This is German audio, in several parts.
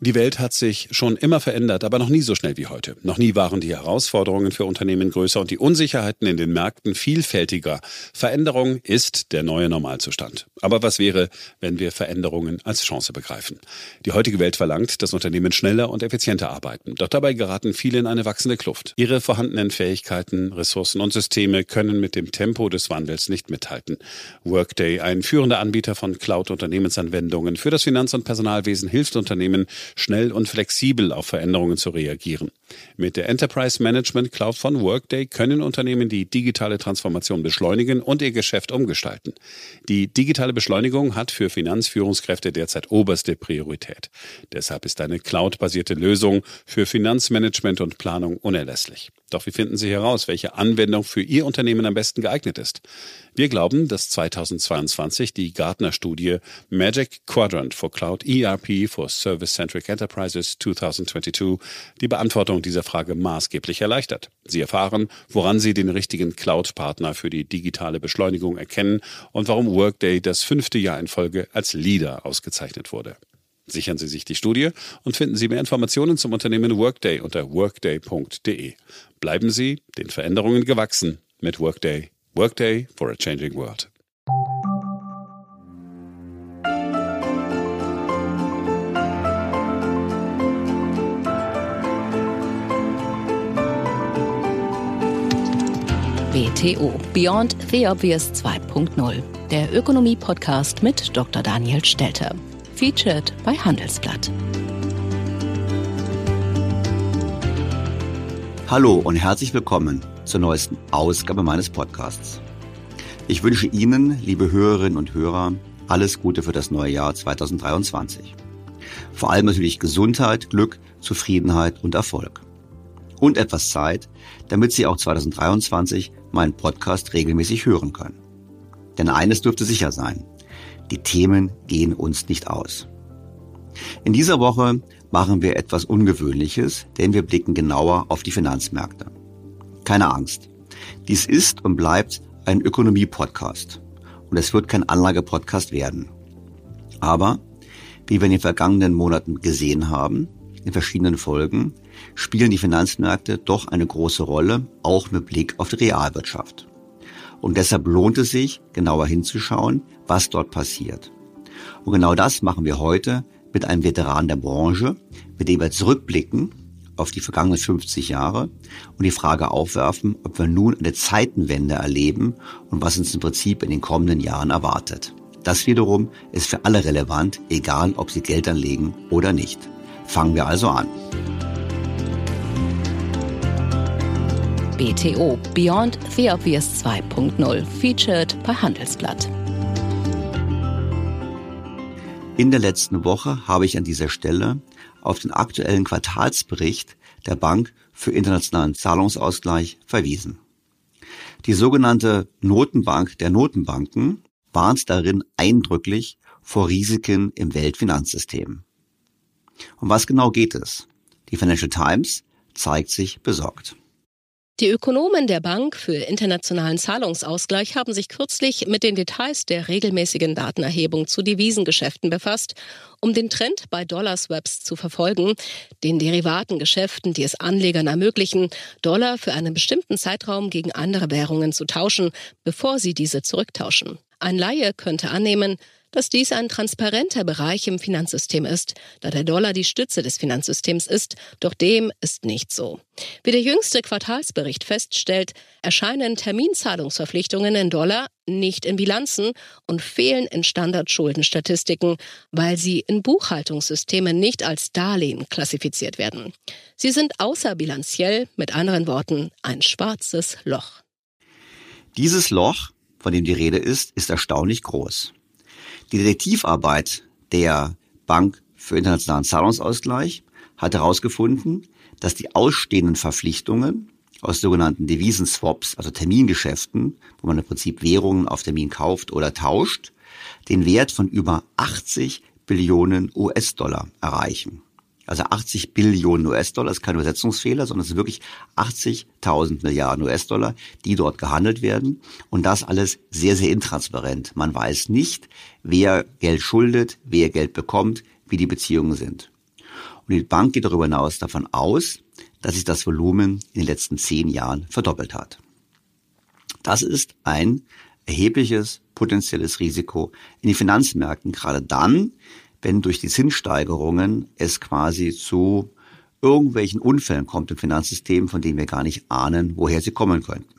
Die Welt hat sich schon immer verändert, aber noch nie so schnell wie heute. Noch nie waren die Herausforderungen für Unternehmen größer und die Unsicherheiten in den Märkten vielfältiger. Veränderung ist der neue Normalzustand. Aber was wäre, wenn wir Veränderungen als Chance begreifen? Die heutige Welt verlangt, dass Unternehmen schneller und effizienter arbeiten. Doch dabei geraten viele in eine wachsende Kluft. Ihre vorhandenen Fähigkeiten, Ressourcen und Systeme können mit dem Tempo des Wandels nicht mithalten. Workday, ein führender Anbieter von Cloud-Unternehmensanwendungen für das Finanz- und Personalwesen, hilft Unternehmen, schnell und flexibel auf Veränderungen zu reagieren. Mit der Enterprise Management Cloud von Workday können Unternehmen die digitale Transformation beschleunigen und ihr Geschäft umgestalten. Die digitale Beschleunigung hat für Finanzführungskräfte derzeit oberste Priorität. Deshalb ist eine cloud-basierte Lösung für Finanzmanagement und Planung unerlässlich. Doch wie finden Sie heraus, welche Anwendung für Ihr Unternehmen am besten geeignet ist? Wir glauben, dass 2022 die Gartner-Studie Magic Quadrant for Cloud ERP for Service-Centric Enterprises 2022 die Beantwortung dieser Frage maßgeblich erleichtert. Sie erfahren, woran Sie den richtigen Cloud-Partner für die digitale Beschleunigung erkennen und warum Workday das fünfte Jahr in Folge als Leader ausgezeichnet wurde. Sichern Sie sich die Studie und finden Sie mehr Informationen zum Unternehmen Workday unter workday.de. Bleiben Sie den Veränderungen gewachsen mit Workday. Workday for a changing world. BTO Beyond the Obvious 2.0, der Ökonomie-Podcast mit Dr. Daniel Stelter. Featured bei Handelsblatt. Hallo und herzlich willkommen zur neuesten Ausgabe meines Podcasts. Ich wünsche Ihnen, liebe Hörerinnen und Hörer, alles Gute für das neue Jahr 2023. Vor allem natürlich Gesundheit, Glück, Zufriedenheit und Erfolg. Und etwas Zeit, damit Sie auch 2023 meinen Podcast regelmäßig hören können. Denn eines dürfte sicher sein. Die Themen gehen uns nicht aus. In dieser Woche machen wir etwas Ungewöhnliches, denn wir blicken genauer auf die Finanzmärkte. Keine Angst. Dies ist und bleibt ein Ökonomie-Podcast. Und es wird kein Anlage-Podcast werden. Aber, wie wir in den vergangenen Monaten gesehen haben, in verschiedenen Folgen, spielen die Finanzmärkte doch eine große Rolle, auch mit Blick auf die Realwirtschaft. Und deshalb lohnt es sich, genauer hinzuschauen, was dort passiert. Und genau das machen wir heute mit einem Veteran der Branche, mit dem wir zurückblicken auf die vergangenen 50 Jahre und die Frage aufwerfen, ob wir nun eine Zeitenwende erleben und was uns im Prinzip in den kommenden Jahren erwartet. Das wiederum ist für alle relevant, egal ob sie Geld anlegen oder nicht. Fangen wir also an. BTO Beyond the Obvious 2.0 featured bei Handelsblatt. In der letzten Woche habe ich an dieser Stelle auf den aktuellen Quartalsbericht der Bank für internationalen Zahlungsausgleich verwiesen. Die sogenannte Notenbank der Notenbanken warnt darin eindrücklich vor Risiken im Weltfinanzsystem. Um was genau geht es? Die Financial Times zeigt sich besorgt. Die Ökonomen der Bank für internationalen Zahlungsausgleich haben sich kürzlich mit den Details der regelmäßigen Datenerhebung zu Devisengeschäften befasst, um den Trend bei Dollar-Swaps zu verfolgen, den Derivatengeschäften, die es Anlegern ermöglichen, Dollar für einen bestimmten Zeitraum gegen andere Währungen zu tauschen, bevor sie diese zurücktauschen. Ein Laie könnte annehmen, dass dies ein transparenter Bereich im Finanzsystem ist, da der Dollar die Stütze des Finanzsystems ist, doch dem ist nicht so. Wie der jüngste Quartalsbericht feststellt, erscheinen Terminzahlungsverpflichtungen in Dollar nicht in Bilanzen und fehlen in Standardschuldenstatistiken, weil sie in Buchhaltungssystemen nicht als Darlehen klassifiziert werden. Sie sind außerbilanziell, mit anderen Worten, ein schwarzes Loch. Dieses Loch, von dem die Rede ist, ist erstaunlich groß. Die Detektivarbeit der Bank für internationalen Zahlungsausgleich hat herausgefunden, dass die ausstehenden Verpflichtungen aus sogenannten Devisenswaps, also Termingeschäften, wo man im Prinzip Währungen auf Termin kauft oder tauscht, den Wert von über 80 Billionen US-Dollar erreichen. Also 80 Billionen US-Dollar ist kein Übersetzungsfehler, sondern es sind wirklich 80.000 Milliarden US-Dollar, die dort gehandelt werden. Und das alles sehr, sehr intransparent. Man weiß nicht, wer Geld schuldet, wer Geld bekommt, wie die Beziehungen sind. Und die Bank geht darüber hinaus davon aus, dass sich das Volumen in den letzten zehn Jahren verdoppelt hat. Das ist ein erhebliches potenzielles Risiko in den Finanzmärkten, gerade dann, wenn durch die Zinssteigerungen es quasi zu irgendwelchen Unfällen kommt im Finanzsystem, von denen wir gar nicht ahnen, woher sie kommen könnten.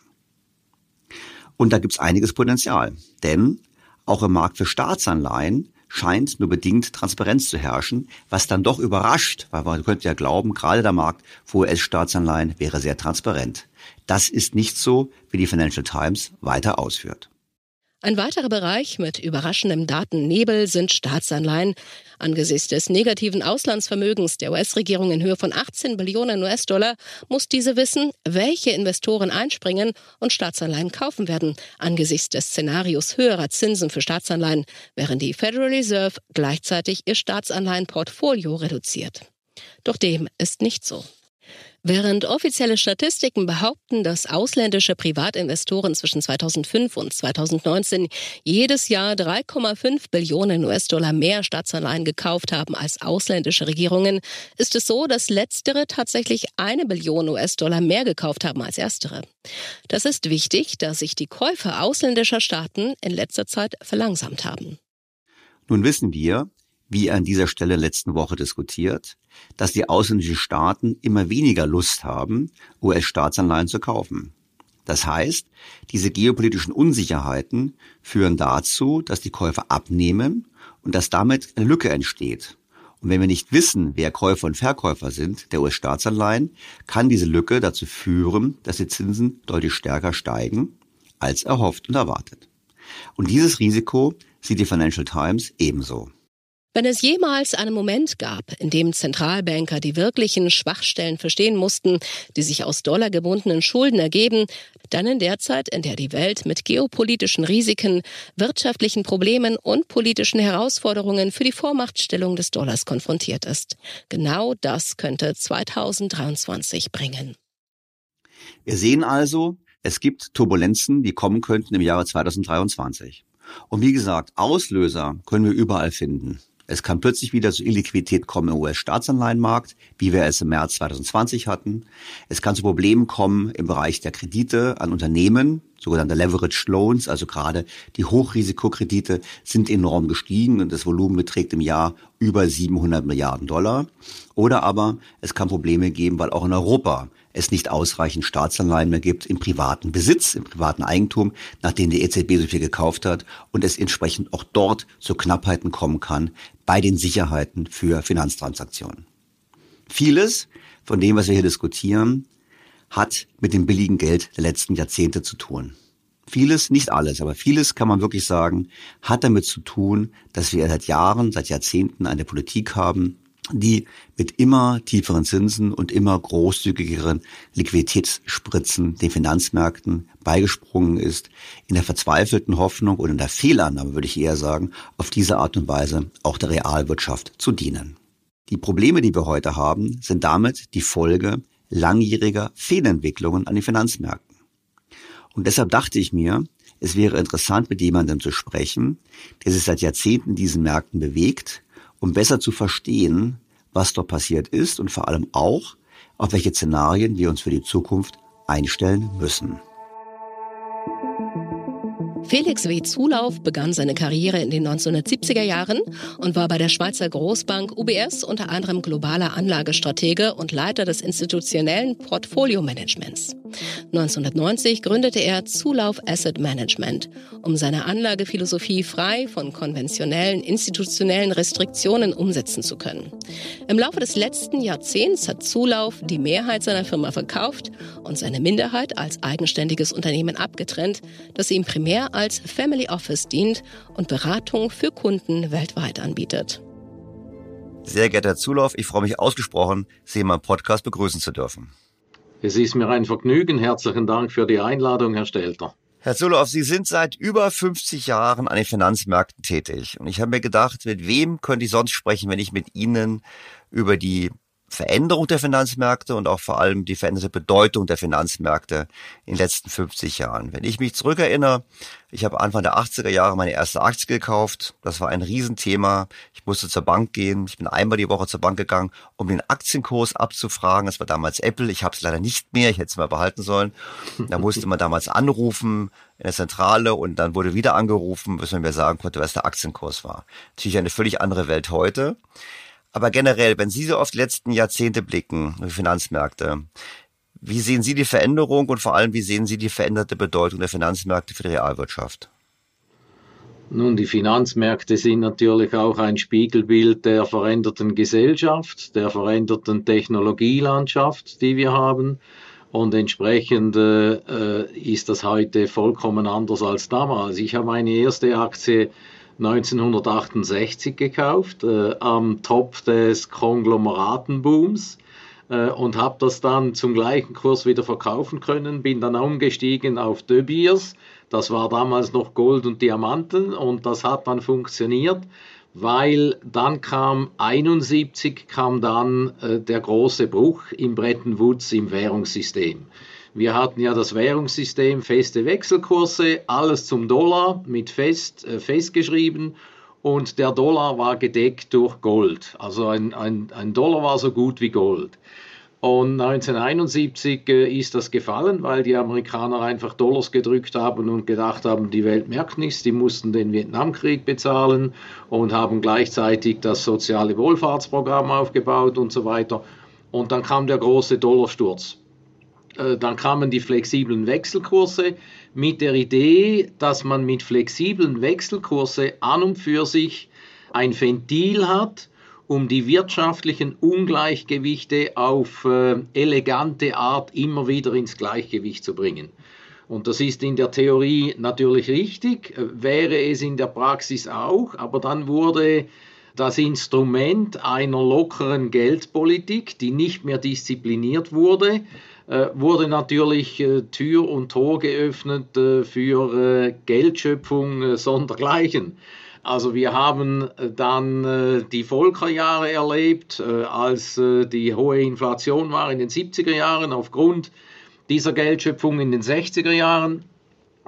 Und da gibt es einiges Potenzial, denn auch im Markt für Staatsanleihen scheint nur bedingt Transparenz zu herrschen, was dann doch überrascht, weil man könnte ja glauben, gerade der Markt für US-Staatsanleihen wäre sehr transparent. Das ist nicht so, wie die Financial Times weiter ausführt. Ein weiterer Bereich mit überraschendem Datennebel sind Staatsanleihen. Angesichts des negativen Auslandsvermögens der US-Regierung in Höhe von 18 Billionen US-Dollar muss diese wissen, welche Investoren einspringen und Staatsanleihen kaufen werden, angesichts des Szenarios höherer Zinsen für Staatsanleihen, während die Federal Reserve gleichzeitig ihr Staatsanleihenportfolio reduziert. Doch dem ist nicht so. Während offizielle Statistiken behaupten, dass ausländische Privatinvestoren zwischen 2005 und 2019 jedes Jahr 3,5 Billionen US-Dollar mehr Staatsanleihen gekauft haben als ausländische Regierungen, ist es so, dass letztere tatsächlich eine Billion US-Dollar mehr gekauft haben als erstere. Das ist wichtig, da sich die Käufe ausländischer Staaten in letzter Zeit verlangsamt haben. Nun wissen wir, wie an dieser Stelle letzten Woche diskutiert, dass die ausländischen Staaten immer weniger Lust haben, US-Staatsanleihen zu kaufen. Das heißt, diese geopolitischen Unsicherheiten führen dazu, dass die Käufer abnehmen und dass damit eine Lücke entsteht. Und wenn wir nicht wissen, wer Käufer und Verkäufer sind der US-Staatsanleihen, kann diese Lücke dazu führen, dass die Zinsen deutlich stärker steigen als erhofft und erwartet. Und dieses Risiko sieht die Financial Times ebenso. Wenn es jemals einen Moment gab, in dem Zentralbanker die wirklichen Schwachstellen verstehen mussten, die sich aus dollargebundenen Schulden ergeben, dann in der Zeit, in der die Welt mit geopolitischen Risiken, wirtschaftlichen Problemen und politischen Herausforderungen für die Vormachtstellung des Dollars konfrontiert ist. Genau das könnte 2023 bringen. Wir sehen also, es gibt Turbulenzen, die kommen könnten im Jahre 2023. Und wie gesagt, Auslöser können wir überall finden. Es kann plötzlich wieder zu Illiquidität kommen im US-Staatsanleihenmarkt, wie wir es im März 2020 hatten. Es kann zu Problemen kommen im Bereich der Kredite an Unternehmen, sogenannte Leveraged Loans, also gerade die Hochrisikokredite sind enorm gestiegen und das Volumen beträgt im Jahr über 700 Milliarden Dollar. Oder aber es kann Probleme geben, weil auch in Europa es nicht ausreichend Staatsanleihen mehr gibt im privaten Besitz, im privaten Eigentum, nachdem die EZB so viel gekauft hat und es entsprechend auch dort zu Knappheiten kommen kann bei den Sicherheiten für Finanztransaktionen. Vieles von dem, was wir hier diskutieren, hat mit dem billigen Geld der letzten Jahrzehnte zu tun. Vieles, nicht alles, aber vieles kann man wirklich sagen, hat damit zu tun, dass wir seit Jahren, seit Jahrzehnten eine Politik haben, die mit immer tieferen Zinsen und immer großzügigeren Liquiditätsspritzen den Finanzmärkten beigesprungen ist, in der verzweifelten Hoffnung oder in der Fehlannahme, würde ich eher sagen, auf diese Art und Weise auch der Realwirtschaft zu dienen. Die Probleme, die wir heute haben, sind damit die Folge langjähriger Fehlentwicklungen an den Finanzmärkten. Und deshalb dachte ich mir, es wäre interessant, mit jemandem zu sprechen, der sich seit Jahrzehnten diesen Märkten bewegt, um besser zu verstehen, was dort passiert ist und vor allem auch, auf welche Szenarien wir uns für die Zukunft einstellen müssen. Felix W. Zulauf begann seine Karriere in den 1970er Jahren und war bei der Schweizer Großbank UBS unter anderem globaler Anlagestratege und Leiter des institutionellen Portfolio-Managements. 1990 gründete er Zulauf Asset Management, um seine Anlagephilosophie frei von konventionellen institutionellen Restriktionen umsetzen zu können. Im Laufe des letzten Jahrzehnts hat Zulauf die Mehrheit seiner Firma verkauft und seine Minderheit als eigenständiges Unternehmen abgetrennt, das ihm primär als Family Office dient und Beratung für Kunden weltweit anbietet. Sehr geehrter Herr Zulauf, ich freue mich ausgesprochen, Sie in meinem Podcast begrüßen zu dürfen. Es ist mir ein Vergnügen. Herzlichen Dank für die Einladung, Herr Stelter. Herr Zulauf, Sie sind seit über 50 Jahren an den Finanzmärkten tätig. Und ich habe mir gedacht, mit wem könnte ich sonst sprechen, wenn ich mit Ihnen über die Veränderung der Finanzmärkte und auch vor allem die veränderte Bedeutung der Finanzmärkte in den letzten 50 Jahren. Wenn ich mich zurückerinnere, ich habe Anfang der 80er Jahre meine erste Aktie gekauft. Das war ein Riesenthema. Ich musste zur Bank gehen. Ich bin einmal die Woche zur Bank gegangen, um den Aktienkurs abzufragen. Das war damals Apple. Ich habe es leider nicht mehr. Ich hätte es mal behalten sollen. Da musste man damals anrufen in der Zentrale und dann wurde wieder angerufen, bis man mir sagen konnte, was der Aktienkurs war. Natürlich eine völlig andere Welt heute. Aber generell, wenn Sie so auf die letzten Jahrzehnte blicken, die Finanzmärkte, wie sehen Sie die Veränderung und vor allem, wie sehen Sie die veränderte Bedeutung der Finanzmärkte für die Realwirtschaft? Nun, die Finanzmärkte sind natürlich auch ein Spiegelbild der veränderten Gesellschaft, der veränderten Technologielandschaft, die wir haben. Und entsprechend äh, ist das heute vollkommen anders als damals. Ich habe meine erste Aktie 1968 gekauft, äh, am Top des Konglomeratenbooms äh, und habe das dann zum gleichen Kurs wieder verkaufen können, bin dann umgestiegen auf De Beers, das war damals noch Gold und Diamanten und das hat dann funktioniert, weil dann kam 71 kam dann äh, der große Bruch im Bretton Woods im Währungssystem. Wir hatten ja das Währungssystem, feste Wechselkurse, alles zum Dollar mit fest, äh, festgeschrieben und der Dollar war gedeckt durch Gold. Also ein, ein, ein Dollar war so gut wie Gold. Und 1971 äh, ist das gefallen, weil die Amerikaner einfach Dollars gedrückt haben und gedacht haben, die Welt merkt nichts. Die mussten den Vietnamkrieg bezahlen und haben gleichzeitig das soziale Wohlfahrtsprogramm aufgebaut und so weiter. Und dann kam der große Dollarsturz. Äh, dann kamen die flexiblen Wechselkurse mit der Idee, dass man mit flexiblen Wechselkurse an und für sich ein Ventil hat, um die wirtschaftlichen Ungleichgewichte auf äh, elegante Art immer wieder ins Gleichgewicht zu bringen. Und das ist in der Theorie natürlich richtig, äh, wäre es in der Praxis auch, aber dann wurde das Instrument einer lockeren Geldpolitik, die nicht mehr diszipliniert wurde, wurde natürlich äh, Tür und Tor geöffnet äh, für Geldschöpfung sondergleichen. Also wir haben dann die Volkerjahre erlebt, als die hohe Inflation war in den 70er Jahren aufgrund dieser Geldschöpfung in den 60er Jahren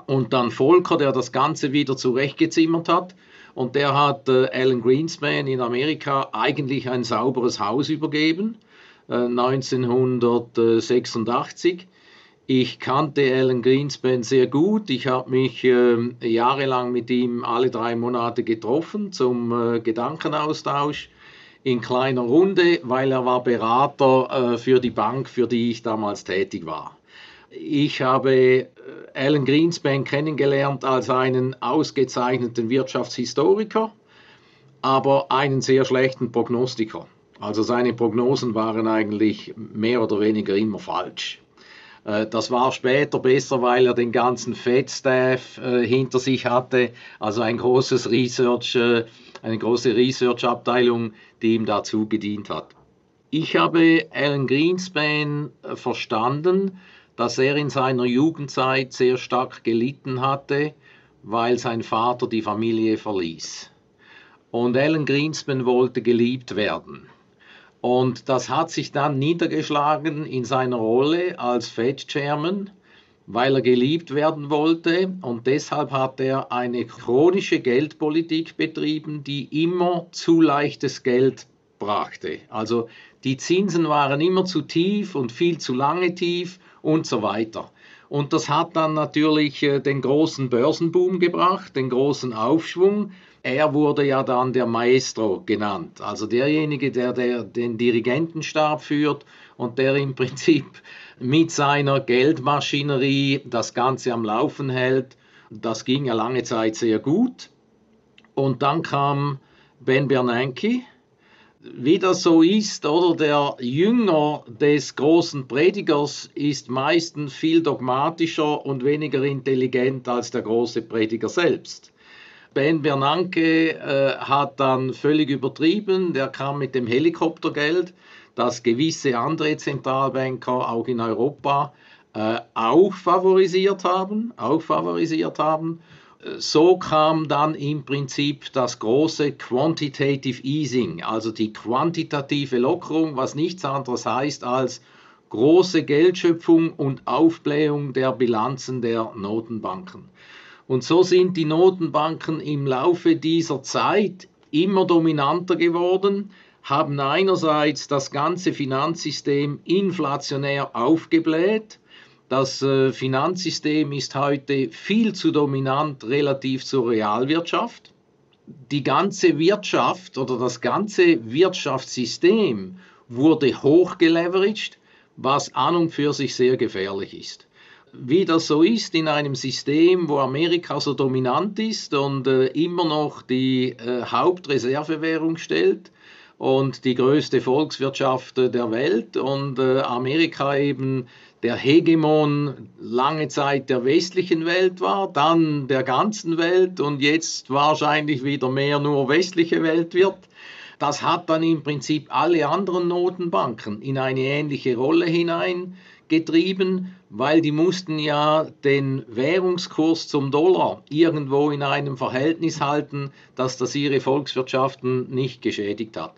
und dann Volker, der das Ganze wieder zurechtgezimmert hat. Und der hat äh, Alan Greenspan in Amerika eigentlich ein sauberes Haus übergeben, äh, 1986. Ich kannte Alan Greenspan sehr gut. Ich habe mich äh, jahrelang mit ihm alle drei Monate getroffen zum äh, Gedankenaustausch in kleiner Runde, weil er war Berater äh, für die Bank, für die ich damals tätig war. Ich habe äh, Alan Greenspan kennengelernt als einen ausgezeichneten Wirtschaftshistoriker, aber einen sehr schlechten Prognostiker. Also seine Prognosen waren eigentlich mehr oder weniger immer falsch. Äh, das war später besser, weil er den ganzen Fed-Staff äh, hinter sich hatte, also ein großes Research, eine große Research-Abteilung, die ihm dazu gedient hat. Ich habe Alan Greenspan verstanden dass er in seiner Jugendzeit sehr stark gelitten hatte, weil sein Vater die Familie verließ. Und Alan Greenspan wollte geliebt werden. Und das hat sich dann niedergeschlagen in seiner Rolle als Fed-Chairman, weil er geliebt werden wollte. Und deshalb hat er eine chronische Geldpolitik betrieben, die immer zu leichtes Geld brachte. Also die Zinsen waren immer zu tief und viel zu lange tief und so weiter. Und das hat dann natürlich äh, den großen Börsenboom gebracht, den großen Aufschwung. Er wurde ja dann der Maestro genannt, also derjenige, der, der den Dirigentenstab führt und der im Prinzip mit seiner Geldmaschinerie das Ganze am Laufen hält. Das ging ja lange Zeit sehr gut. Und dann kam Ben Bernanke, wie das so ist, oder der Jünger des großen Predigers ist meistens viel dogmatischer und weniger intelligent als der große Prediger selbst. Ben Bernanke äh, hat dann völlig übertrieben, der kam mit dem Helikoptergeld, das gewisse andere Zentralbanker auch in Europa äh, auch favorisiert haben, auch favorisiert haben so kam dann im Prinzip das große Quantitative Easing, also die quantitative Lockerung, was nichts anderes heißt als große Geldschöpfung und Aufblähung der Bilanzen der Notenbanken. Und so sind die Notenbanken im Laufe dieser Zeit immer dominanter geworden, haben einerseits das ganze Finanzsystem inflationär aufgebläht, das äh, Finanzsystem ist heute viel zu dominant relativ zur Realwirtschaft. Die ganze Wirtschaft oder das ganze Wirtschaftssystem wurde hochgeleveraged, was an und für sich sehr gefährlich ist. Wie das so ist in einem System, wo Amerika so dominant ist und äh, immer noch die äh, Hauptreservewährung stellt, und die größte Volkswirtschaft der Welt und äh, Amerika eben der Hegemon lange Zeit der westlichen Welt war, dann der ganzen Welt und jetzt wahrscheinlich wieder mehr nur westliche Welt wird. Das hat dann im Prinzip alle anderen Notenbanken in eine ähnliche Rolle hineingetrieben, weil die mussten ja den Währungskurs zum Dollar irgendwo in einem Verhältnis halten, dass das ihre Volkswirtschaften nicht geschädigt hat.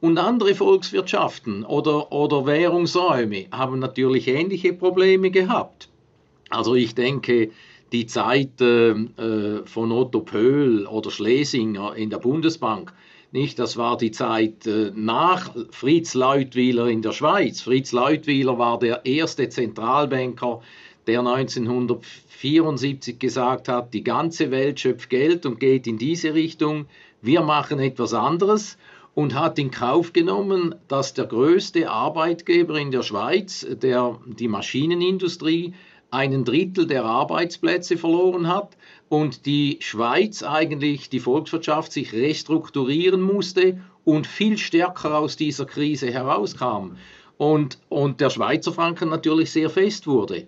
Und andere Volkswirtschaften oder, oder Währungsräume haben natürlich ähnliche Probleme gehabt. Also ich denke, die Zeit äh, äh, von Otto Pöhl oder Schlesinger in der Bundesbank, nicht, das war die Zeit äh, nach Fritz Leutwiler in der Schweiz. Fritz Leutwiler war der erste Zentralbanker, der 1974 gesagt hat, die ganze Welt schöpft Geld und geht in diese Richtung. Wir machen etwas anderes und hat in Kauf genommen, dass der größte Arbeitgeber in der Schweiz, der, die Maschinenindustrie, einen Drittel der Arbeitsplätze verloren hat und die Schweiz eigentlich, die Volkswirtschaft sich restrukturieren musste und viel stärker aus dieser Krise herauskam. Und, und der Schweizer Franken natürlich sehr fest wurde.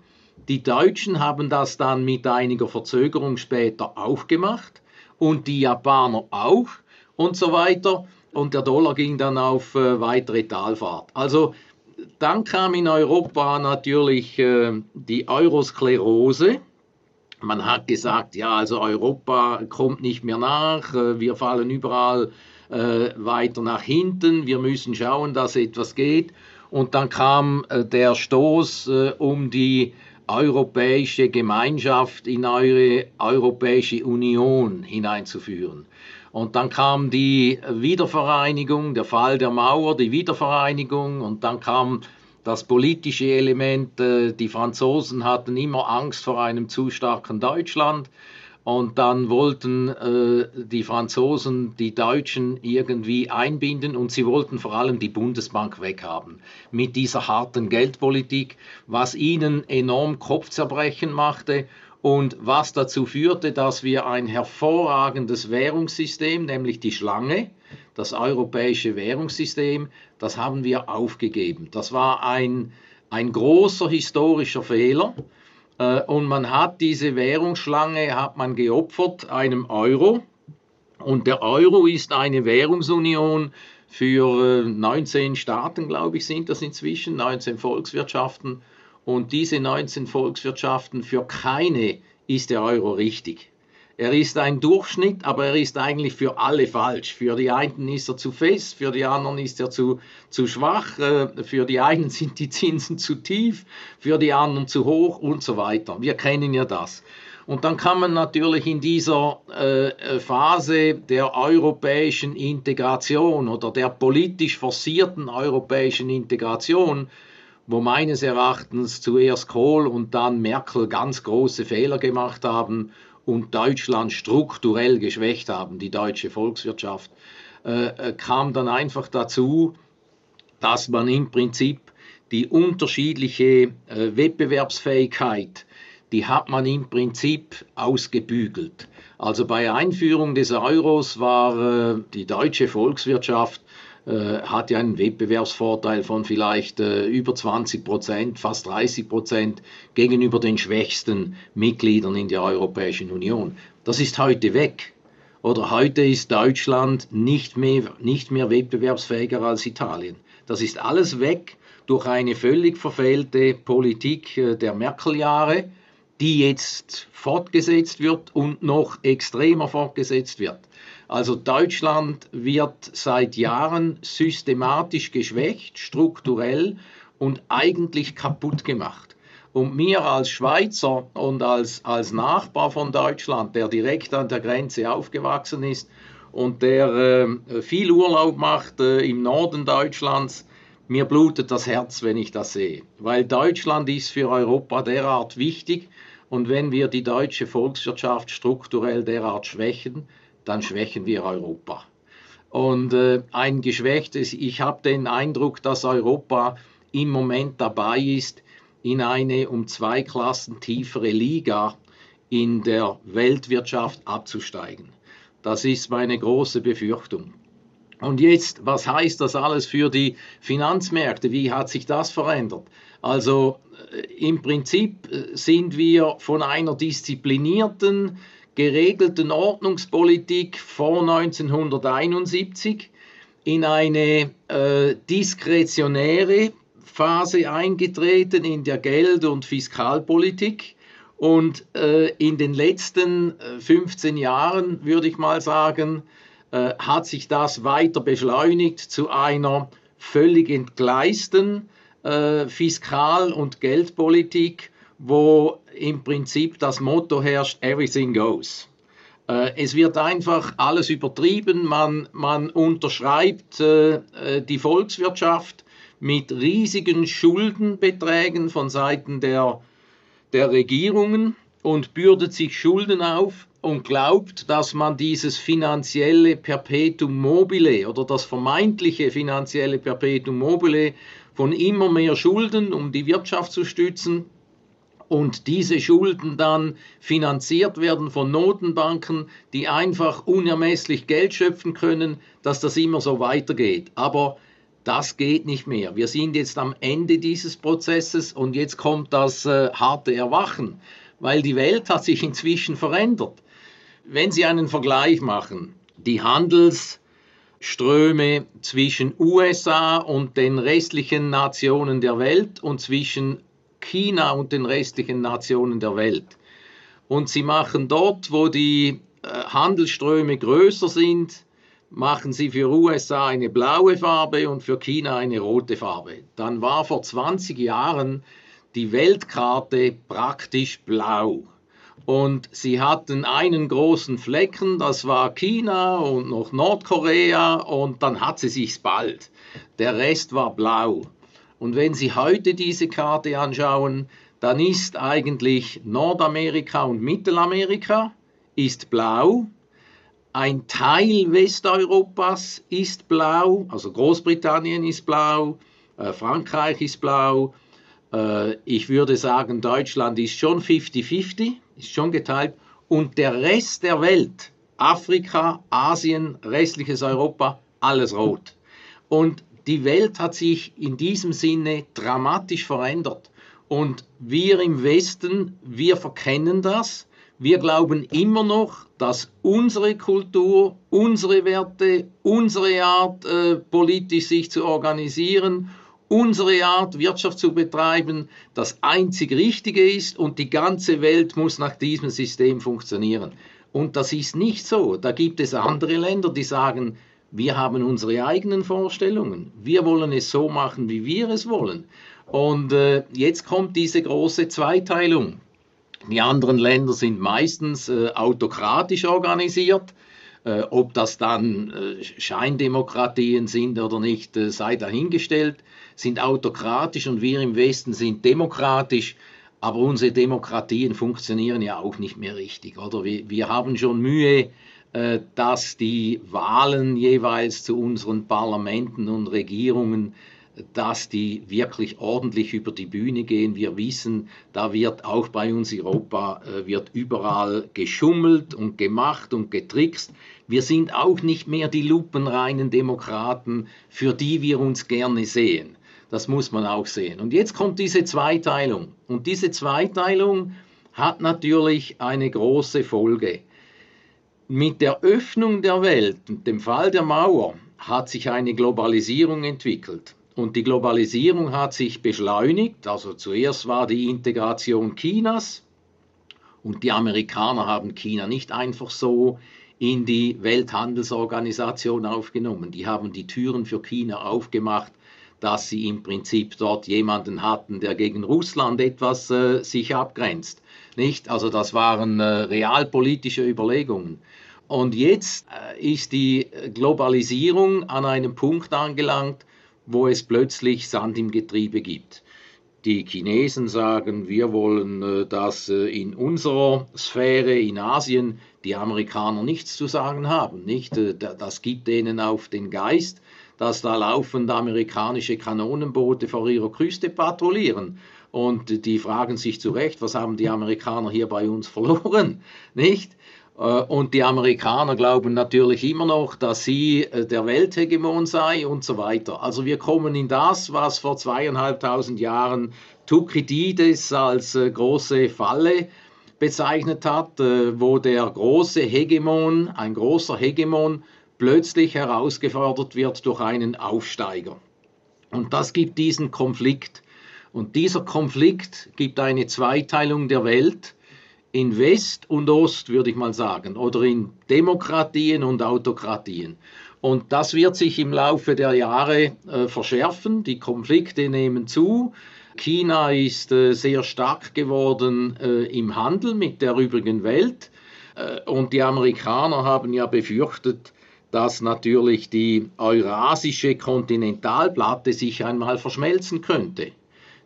Die Deutschen haben das dann mit einiger Verzögerung später auch gemacht und die Japaner auch und so weiter. und der Dollar ging dann auf äh, weitere Talfahrt. Also dann kam in Europa natürlich äh, die Eurosklerose. Man hat gesagt, ja, also Europa kommt nicht mehr nach, äh, wir fallen überall äh, weiter nach hinten, wir müssen schauen, dass etwas geht. Und dann kam äh, der Stoß äh, um die europäische Gemeinschaft in eure Europäische Union hineinzuführen. Und dann kam die Wiedervereinigung, der Fall der Mauer, die Wiedervereinigung und dann kam das politische Element. Äh, die Franzosen hatten immer Angst vor einem zu starken Deutschland. Und dann wollten äh, die Franzosen die Deutschen irgendwie einbinden und sie wollten vor allem die Bundesbank weghaben mit dieser harten Geldpolitik, was ihnen enorm Kopfzerbrechen machte und was dazu führte, dass wir ein hervorragendes Währungssystem, nämlich die Schlange, das europäische Währungssystem, das haben wir aufgegeben. Das war ein, ein großer historischer Fehler. Äh, und man hat diese Währungsschlange hat man geopfert einem Euro. Und der Euro ist eine Währungsunion für 19 äh, Staaten, glaube ich, sind das inzwischen, 19 Volkswirtschaften und diese 19 Volkswirtschaften, für keine ist der Euro richtig. Er ist ein Durchschnitt, aber er ist eigentlich für alle falsch. Für die einen ist er zu fest, für die anderen ist er zu, zu schwach, äh, für die einen sind die Zinsen zu tief, für die anderen zu hoch und so weiter. Wir kennen ja das. Und dann kann man natürlich in dieser äh, Phase der europäischen Integration oder der politisch forcierten europäischen Integration wo meines Erachtens zuerst Kohl und dann Merkel ganz große Fehler gemacht haben und Deutschland strukturell geschwächt haben, die deutsche Volkswirtschaft, äh, äh, kam dann einfach dazu, dass man im Prinzip die unterschiedliche äh, Wettbewerbsfähigkeit, die hat man im Prinzip ausgebügelt. Also bei Einführung des Euros war äh, die deutsche Volkswirtschaft hat ja einen Wettbewerbsvorteil von vielleicht äh, über 20 Prozent, fast 30 Prozent gegenüber den schwächsten Mitgliedern in der Europäischen Union. Das ist heute weg. Oder heute ist Deutschland nicht mehr, nicht mehr wettbewerbsfähiger als Italien. Das ist alles weg durch eine völlig verfehlte Politik äh, der Merkel-Jahre, die jetzt fortgesetzt wird und noch extremer fortgesetzt wird. Also Deutschland wird seit Jahren systematisch geschwächt, strukturell und eigentlich kaputt gemacht. Und mir als Schweizer und als, als Nachbar von Deutschland, der direkt an der Grenze aufgewachsen ist und der äh, viel Urlaub macht äh, im Norden Deutschlands, mir blutet das Herz, wenn ich das sehe. Weil Deutschland ist für Europa derart wichtig und wenn wir die deutsche Volkswirtschaft strukturell derart schwächen, dann schwächen wir Europa. Und äh, ein geschwächtes, ich habe den Eindruck, dass Europa im Moment dabei ist, in eine um zwei Klassen tiefere Liga in der Weltwirtschaft abzusteigen. Das ist meine große Befürchtung. Und jetzt, was heißt das alles für die Finanzmärkte? Wie hat sich das verändert? Also äh, im Prinzip äh, sind wir von einer disziplinierten, geregelten Ordnungspolitik vor 1971 in eine äh, diskretionäre Phase eingetreten in der Geld- und Fiskalpolitik. Und äh, in den letzten 15 äh, Jahren, würde ich mal sagen, äh, hat sich das weiter beschleunigt zu einer völlig entgleisten äh, Fiskal- und Geldpolitik, wo im Prinzip das Motto herrscht, everything goes. Äh, es wird einfach alles übertrieben, man, man unterschreibt äh, äh, die Volkswirtschaft mit riesigen Schuldenbeträgen von Seiten der, der Regierungen und bürdet sich Schulden auf und glaubt, dass man dieses finanzielle Perpetuum mobile oder das vermeintliche finanzielle Perpetuum mobile von immer mehr Schulden, um die Wirtschaft zu stützen, und diese Schulden dann finanziert werden von Notenbanken, die einfach unermesslich Geld schöpfen können, dass das immer so weitergeht. Aber das geht nicht mehr. Wir sind jetzt am Ende dieses Prozesses und jetzt kommt das äh, harte Erwachen, weil die Welt hat sich inzwischen verändert. Wenn Sie einen Vergleich machen, die Handels Handelsströme zwischen USA und den restlichen Nationen der Welt und zwischen China und den restlichen Nationen der Welt. Und sie machen dort, wo die äh, Handelsströme größer sind, machen sie für USA eine blaue Farbe und für China eine rote Farbe. Dann war vor 20 Jahren die Weltkarte praktisch blau. Und sie hatten einen großen Flecken, das war China und noch Nordkorea und dann hat sie sich's bald. Der Rest war blau. Und wenn Sie heute diese Karte anschauen, dann ist eigentlich Nordamerika und Mittelamerika ist blau, ein Teil Westeuropas ist blau, also Großbritannien ist blau, äh, Frankreich ist blau, äh, ich würde sagen, Deutschland ist schon 50-50, ist schon geteilt, und der Rest der Welt, Afrika, Asien, restliches Europa, alles rot. Und die Welt hat sich in diesem Sinne dramatisch verändert. Und wir im Westen, wir verkennen das. Wir glauben immer noch, dass unsere Kultur, unsere Werte, unsere Art, äh, politisch sich zu organisieren, unsere Art, Wirtschaft zu betreiben, das einzig Richtige ist und die ganze Welt muss nach diesem System funktionieren. Und das ist nicht so. Da gibt es andere Länder, die sagen, wir haben unsere eigenen Vorstellungen. Wir wollen es so machen, wie wir es wollen. Und äh, jetzt kommt diese große Zweiteilung. Die anderen Länder sind meistens äh, autokratisch organisiert. Äh, ob das dann äh, Scheindemokratien sind oder nicht, äh, sei dahingestellt. Sind autokratisch und wir im Westen sind demokratisch. Aber unsere Demokratien funktionieren ja auch nicht mehr richtig, oder? Wir, wir haben schon Mühe, dass die Wahlen jeweils zu unseren Parlamenten und Regierungen, dass die wirklich ordentlich über die Bühne gehen. Wir wissen, da wird auch bei uns Europa äh, wird überall geschummelt und gemacht und getrickst. Wir sind auch nicht mehr die lupenreinen Demokraten, für die wir uns gerne sehen. Das muss man auch sehen. Und jetzt kommt diese Zweiteilung. Und diese Zweiteilung hat natürlich eine große Folge. Mit der Öffnung der Welt und dem Fall der Mauer hat sich eine Globalisierung entwickelt. Und die Globalisierung hat sich beschleunigt. Also zuerst war die Integration Chinas und die Amerikaner haben China nicht einfach so in die Welthandelsorganisation aufgenommen. Die haben die Türen für China aufgemacht, dass sie im Prinzip dort jemanden hatten, der gegen Russland etwas äh, sich abgrenzt. Nicht? Also das waren äh, realpolitische Überlegungen. Und jetzt äh, ist die Globalisierung an einem Punkt angelangt, wo es plötzlich Sand im Getriebe gibt. Die Chinesen sagen, wir wollen, äh, dass äh, in unserer Sphäre in Asien die Amerikaner nichts zu sagen haben. Nicht? Das gibt denen auf den Geist, dass da laufend amerikanische Kanonenboote vor ihrer Küste patrouillieren. Und die fragen sich zu Recht, was haben die Amerikaner hier bei uns verloren? Nicht? Äh, und die Amerikaner glauben natürlich immer noch, dass sie äh, der Welthegemon sei und so weiter. Also wir kommen in das, was vor zweieinhalbtausend Jahren Thukydides als äh, große Falle bezeichnet hat, wo der große Hegemon, ein großer Hegemon, plötzlich herausgefordert wird durch einen Aufsteiger. Und das gibt diesen Konflikt. Und dieser Konflikt gibt eine Zweiteilung der Welt in West und Ost, würde ich mal sagen, oder in Demokratien und Autokratien. Und das wird sich im Laufe der Jahre äh, verschärfen. Die Konflikte nehmen zu. China ist äh, sehr stark geworden äh, im Handel mit der übrigen Welt. Äh, und die Amerikaner haben ja befürchtet, dass natürlich die eurasische Kontinentalplatte sich einmal verschmelzen könnte.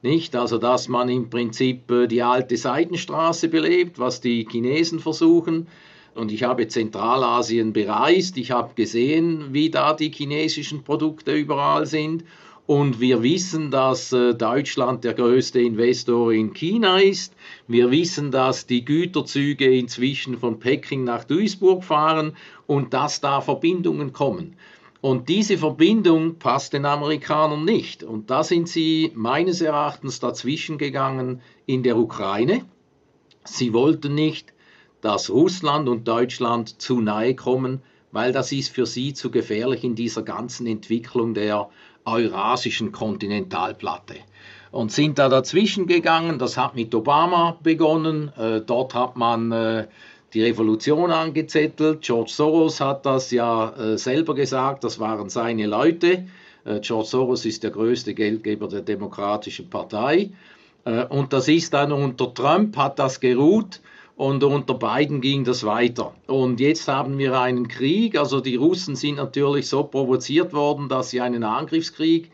Nicht? Also, dass man im Prinzip äh, die alte Seidenstraße belebt, was die Chinesen versuchen. Und ich habe Zentralasien bereist, ich habe gesehen, wie da die chinesischen Produkte überall sind. Und wir wissen, dass äh, Deutschland der größte Investor in China ist. Wir wissen, dass die Güterzüge inzwischen von Peking nach Duisburg fahren und dass da Verbindungen kommen. Und diese Verbindung passt den Amerikanern nicht. Und da sind sie meines Erachtens dazwischen gegangen in der Ukraine. Sie wollten nicht, dass Russland und Deutschland zu nahe kommen, weil das ist für sie zu gefährlich in dieser ganzen Entwicklung der eurasischen Kontinentalplatte. Und sind da dazwischen gegangen, das hat mit Obama begonnen, äh, dort hat man äh, die Revolution angezettelt, George Soros hat das ja äh, selber gesagt, das waren seine Leute, äh, George Soros ist der größte Geldgeber der Demokratischen Partei äh, und das ist dann unter Trump hat das geruht, und unter beiden ging das weiter. Und jetzt haben wir einen Krieg. Also die Russen sind natürlich so provoziert worden, dass sie einen Angriffskrieg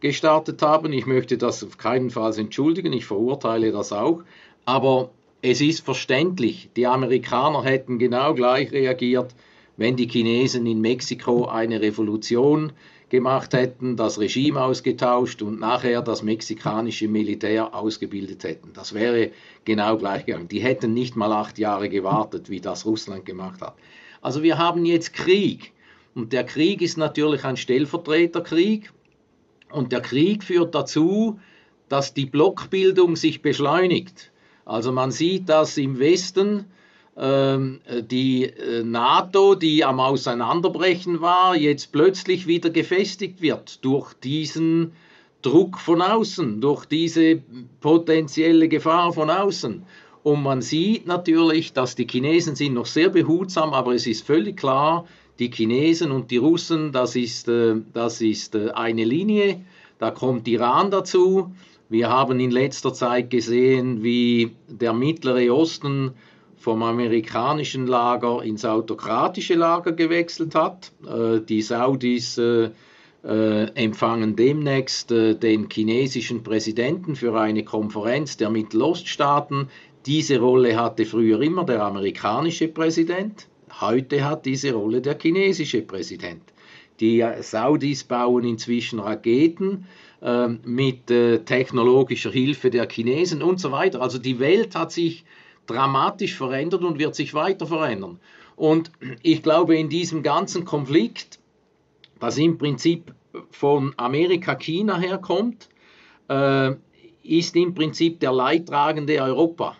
gestartet haben. Ich möchte das auf keinen Fall entschuldigen. Ich verurteile das auch. Aber es ist verständlich, die Amerikaner hätten genau gleich reagiert, wenn die Chinesen in Mexiko eine Revolution gemacht hätten, das Regime ausgetauscht und nachher das mexikanische Militär ausgebildet hätten. Das wäre genau gleich gegangen. Die hätten nicht mal acht Jahre gewartet, wie das Russland gemacht hat. Also wir haben jetzt Krieg. Und der Krieg ist natürlich ein Stellvertreterkrieg. Und der Krieg führt dazu, dass die Blockbildung sich beschleunigt. Also man sieht, dass im Westen ähm, die äh, NATO, die am Auseinanderbrechen war, jetzt plötzlich wieder gefestigt wird durch diesen Druck von außen, durch diese potenzielle Gefahr von außen. Und man sieht natürlich, dass die Chinesen sind noch sehr behutsam, aber es ist völlig klar, die Chinesen und die Russen, das ist, äh, das ist äh, eine Linie. Da kommt Iran dazu. Wir haben in letzter Zeit gesehen, wie der Mittlere Osten vom amerikanischen Lager ins autokratische Lager gewechselt hat. Äh, die Saudis äh, äh, empfangen demnächst den chinesischen Präsidenten für eine Konferenz der Mitteloststaaten. Diese Rolle hatte früher immer der amerikanische Präsident. Heute hat diese Rolle der chinesische Präsident. Die Saudis bauen inzwischen Raketen äh, mit äh, technologischer Hilfe der Chinesen und so weiter. Also die Welt hat sich dramatisch verändert und wird sich weiter verändern. Und ich glaube, in diesem ganzen Konflikt, das im Prinzip von Amerika, China herkommt, äh, ist im Prinzip der Leidtragende Europa.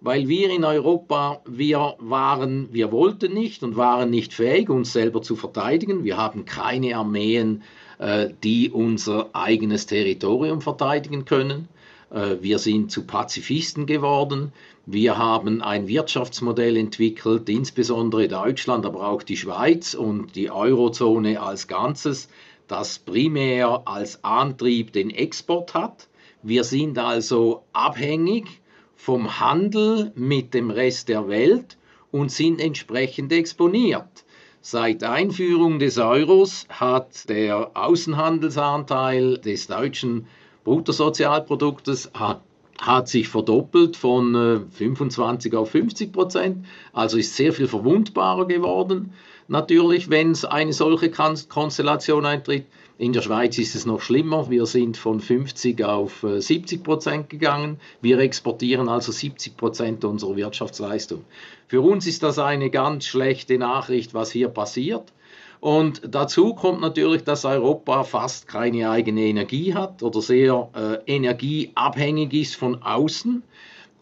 Weil wir in Europa, wir waren, wir wollten nicht und waren nicht fähig, uns selber zu verteidigen. Wir haben keine Armeen, äh, die unser eigenes Territorium verteidigen können. Äh, wir sind zu Pazifisten geworden. Wir haben ein Wirtschaftsmodell entwickelt, insbesondere Deutschland, aber auch die Schweiz und die Eurozone als Ganzes, das primär als Antrieb den Export hat. Wir sind also abhängig vom Handel mit dem Rest der Welt und sind entsprechend exponiert. Seit Einführung des Euros hat der Außenhandelsanteil des deutschen Bruttosozialproduktes hat hat sich verdoppelt von 25 äh, auf 50 Prozent, also ist sehr viel verwundbarer geworden. Natürlich, wenn es eine solche Konstellation eintritt. In der Schweiz ist es noch schlimmer. Wir sind von 50 auf 70 äh, Prozent gegangen. Wir exportieren also 70 Prozent unserer Wirtschaftsleistung. Für uns ist das eine ganz schlechte Nachricht, was hier passiert. Und dazu kommt natürlich, dass Europa fast keine eigene Energie hat oder sehr äh, energieabhängig ist von außen.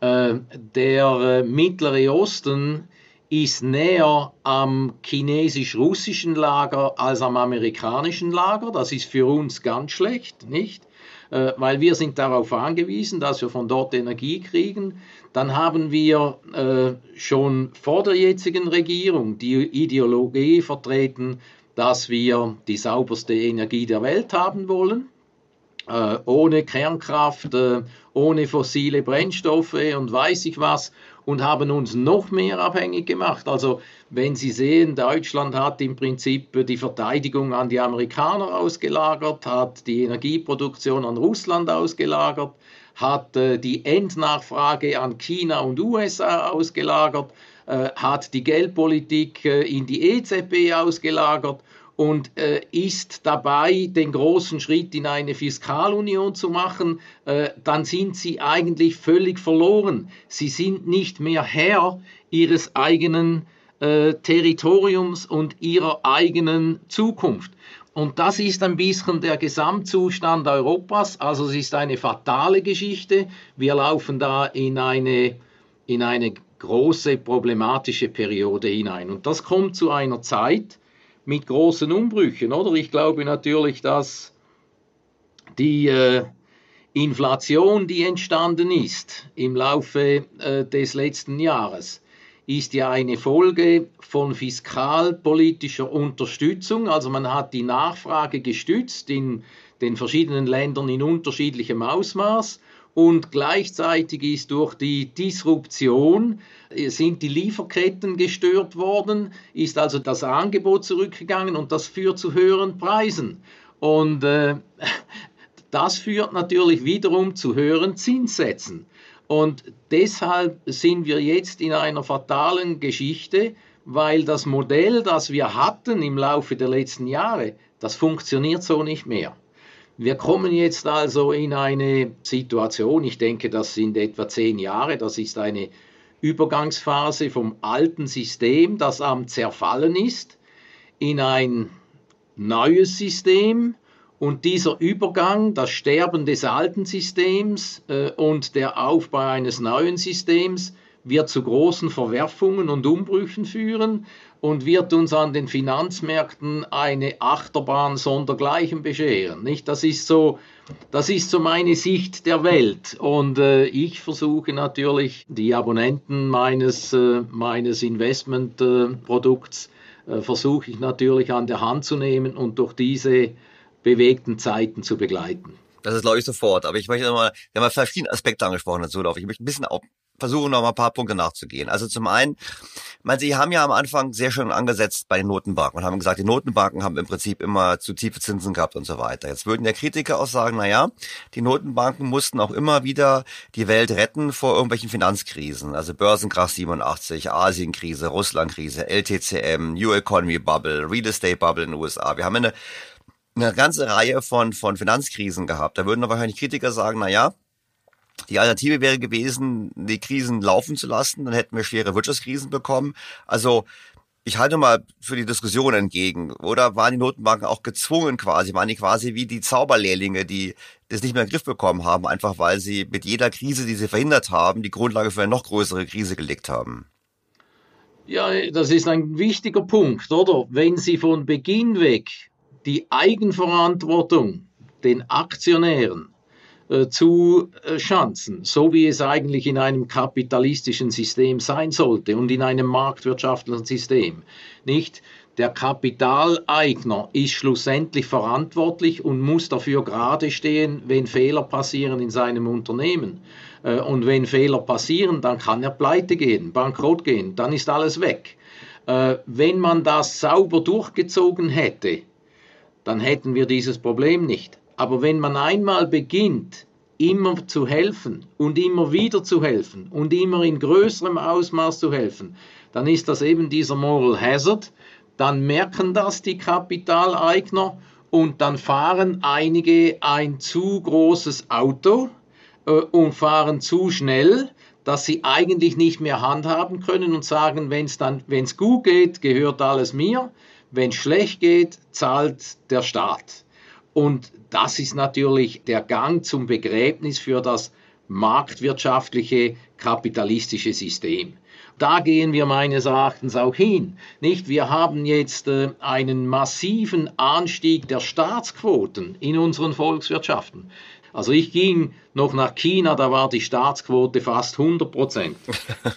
Äh, der äh, Mittlere Osten ist näher am chinesisch-russischen Lager als am amerikanischen Lager. Das ist für uns ganz schlecht, nicht? Äh, weil wir sind darauf angewiesen, dass wir von dort Energie kriegen. Dann haben wir äh, schon vor der jetzigen Regierung die Ideologie vertreten, dass wir die sauberste Energie der Welt haben wollen, äh, ohne Kernkraft, äh, ohne fossile Brennstoffe und weiß ich was und haben uns noch mehr abhängig gemacht. Also wenn Sie sehen, Deutschland hat im Prinzip die Verteidigung an die Amerikaner ausgelagert, hat die Energieproduktion an Russland ausgelagert, hat äh, die Endnachfrage an China und USA ausgelagert, äh, hat die Geldpolitik äh, in die EZB ausgelagert und äh, ist dabei, den großen Schritt in eine Fiskalunion zu machen, äh, dann sind sie eigentlich völlig verloren. Sie sind nicht mehr Herr ihres eigenen äh, Territoriums und ihrer eigenen Zukunft. Und das ist ein bisschen der Gesamtzustand Europas. Also es ist eine fatale Geschichte. Wir laufen da in eine, in eine große problematische Periode hinein. Und das kommt zu einer Zeit, mit großen Umbrüchen, oder? Ich glaube natürlich, dass die äh, Inflation, die entstanden ist im Laufe äh, des letzten Jahres, ist ja eine Folge von fiskalpolitischer Unterstützung. Also man hat die Nachfrage gestützt in den verschiedenen Ländern in unterschiedlichem Ausmaß und gleichzeitig ist durch die Disruption äh, sind die Lieferketten gestört worden, ist also das Angebot zurückgegangen und das führt zu höheren Preisen. Und äh, das führt natürlich wiederum zu höheren Zinssätzen. Und deshalb sind wir jetzt in einer fatalen Geschichte, weil das Modell, das wir hatten im Laufe der letzten Jahre, das funktioniert so nicht mehr. Wir kommen jetzt also in eine Situation, ich denke, das sind etwa zehn Jahre, das ist eine Übergangsphase vom alten System, das am Zerfallen ist, in ein neues System, und dieser Übergang, das Sterben des alten Systems äh, und der Aufbau eines neuen Systems wird zu großen Verwerfungen und Umbrüchen führen und wird uns an den Finanzmärkten eine Achterbahn sondergleichen bescheren. Nicht? Das, ist so, das ist so meine Sicht der Welt. Und äh, ich versuche natürlich, die Abonnenten meines, äh, meines Investmentprodukts, äh, versuche ich natürlich an der Hand zu nehmen und durch diese bewegten Zeiten zu begleiten. Das ist, glaube ich, sofort. Aber ich möchte nochmal, wir haben ja verschiedene Aspekte angesprochen dazu, ich. Ich möchte ein bisschen auch versuchen, noch mal ein paar Punkte nachzugehen. Also zum einen, meine, Sie haben ja am Anfang sehr schön angesetzt bei den Notenbanken und haben gesagt, die Notenbanken haben im Prinzip immer zu tiefe Zinsen gehabt und so weiter. Jetzt würden der Kritiker auch sagen, na ja, die Notenbanken mussten auch immer wieder die Welt retten vor irgendwelchen Finanzkrisen. Also Börsenkrach 87, Asienkrise, Russlandkrise, LTCM, New Economy Bubble, Real Estate Bubble in den USA. Wir haben eine eine ganze Reihe von, von Finanzkrisen gehabt. Da würden doch wahrscheinlich Kritiker sagen, na ja, die Alternative wäre gewesen, die Krisen laufen zu lassen, dann hätten wir schwere Wirtschaftskrisen bekommen. Also ich halte mal für die Diskussion entgegen. Oder waren die Notenbanken auch gezwungen quasi, waren die quasi wie die Zauberlehrlinge, die das nicht mehr in den Griff bekommen haben, einfach weil sie mit jeder Krise, die sie verhindert haben, die Grundlage für eine noch größere Krise gelegt haben? Ja, das ist ein wichtiger Punkt, oder? Wenn Sie von Beginn weg die Eigenverantwortung den Aktionären zu äh, schanzen, so wie es eigentlich in einem kapitalistischen System sein sollte und in einem marktwirtschaftlichen System. Nicht der Kapitaleigner ist schlussendlich verantwortlich und muss dafür gerade stehen, wenn Fehler passieren in seinem Unternehmen. Äh, und wenn Fehler passieren, dann kann er pleite gehen, bankrott gehen, dann ist alles weg. Wenn man das sauber durchgezogen hätte, dann hätten wir dieses Problem nicht. Aber wenn man einmal beginnt, immer zu helfen und immer wieder zu helfen und immer in größerem Ausmaß zu helfen, dann ist das eben dieser Moral Hazard. Dann merken das die Kapitaleigner und dann fahren einige ein zu großes Auto äh, und fahren zu schnell, dass sie eigentlich nicht mehr handhaben können und sagen, wenn es dann, wenn es gut geht, gehört alles mir wenn es schlecht geht, zahlt der Staat. Und das ist natürlich der Gang zum Begräbnis für das marktwirtschaftliche kapitalistische System. Da gehen wir meines Erachtens auch hin. Nicht? Wir haben jetzt äh, einen massiven Anstieg der Staatsquoten in unseren Volkswirtschaften. Also ich ging noch nach China, da war die Staatsquote fast 100 Prozent.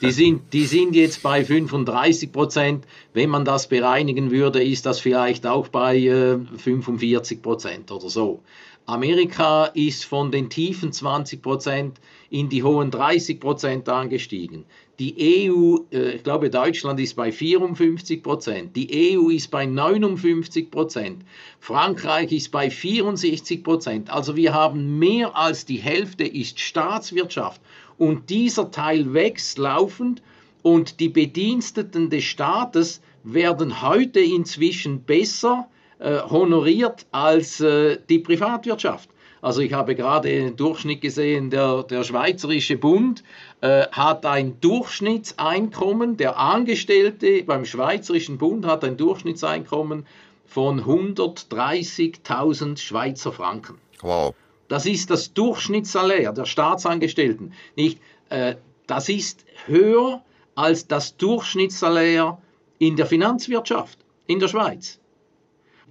Die sind, die sind jetzt bei 35 Prozent. Wenn man das bereinigen würde, ist das vielleicht auch bei äh, 45 Prozent oder so. Amerika ist von den tiefen 20 Prozent in die hohen 30 Prozent angestiegen. Die EU, äh, ich glaube, Deutschland ist bei 54 Prozent. Die EU ist bei 59 Prozent. Frankreich ist bei 64 Prozent. Also wir haben mehr als die Hälfte ist Staatswirtschaft. Und dieser Teil wächst laufend und die Bediensteten des Staates werden heute inzwischen besser äh, honoriert als äh, die Privatwirtschaft. Also ich habe gerade den Durchschnitt gesehen, der, der Schweizerische Bund äh, hat ein Durchschnittseinkommen, der Angestellte beim Schweizerischen Bund hat ein Durchschnittseinkommen von 130.000 Schweizer Franken. Wow. Das ist das Durchschnittssalär der Staatsangestellten. Nicht, äh, das ist höher als das Durchschnittssalär in der Finanzwirtschaft in der Schweiz.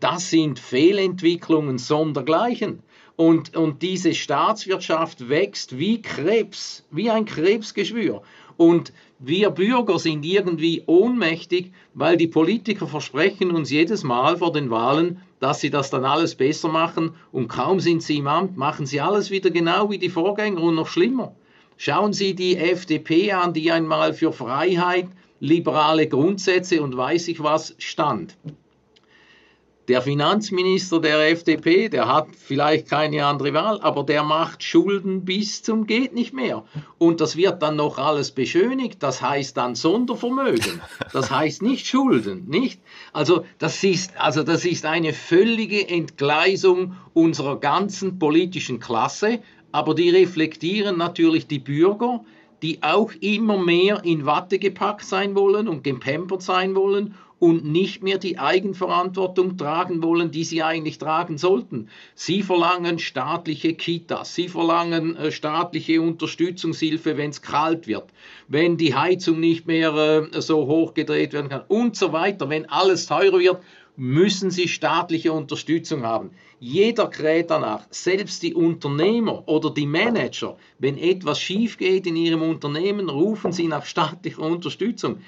Das sind Fehlentwicklungen sondergleichen. Und, und diese Staatswirtschaft wächst wie Krebs, wie ein Krebsgeschwür. Und wir Bürger sind irgendwie ohnmächtig, weil die Politiker versprechen uns jedes Mal vor den Wahlen, dass sie das dann alles besser machen und kaum sind sie im Amt, machen sie alles wieder genau wie die Vorgänger und noch schlimmer. Schauen Sie die FDP an, die einmal für Freiheit, liberale Grundsätze und weiß ich was stand. Der Finanzminister der FDP, der hat vielleicht keine andere Wahl, aber der macht Schulden bis zum geht nicht mehr. Und das wird dann noch alles beschönigt. Das heißt dann Sondervermögen. Das heißt nicht Schulden, nicht? Also das ist, also das ist eine völlige Entgleisung unserer ganzen politischen Klasse. Aber die reflektieren natürlich die Bürger, die auch immer mehr in Watte gepackt sein wollen und gepempert sein wollen und nicht mehr die Eigenverantwortung tragen wollen, die sie eigentlich tragen sollten. Sie verlangen staatliche Kitas, sie verlangen äh, staatliche Unterstützungshilfe, wenn es kalt wird, wenn die Heizung nicht mehr äh, so hoch gedreht werden kann und so weiter. Wenn alles teurer wird, müssen sie staatliche Unterstützung haben. Jeder kräht danach, selbst die Unternehmer oder die Manager, wenn etwas schief geht in ihrem Unternehmen, rufen sie nach staatlicher Unterstützung.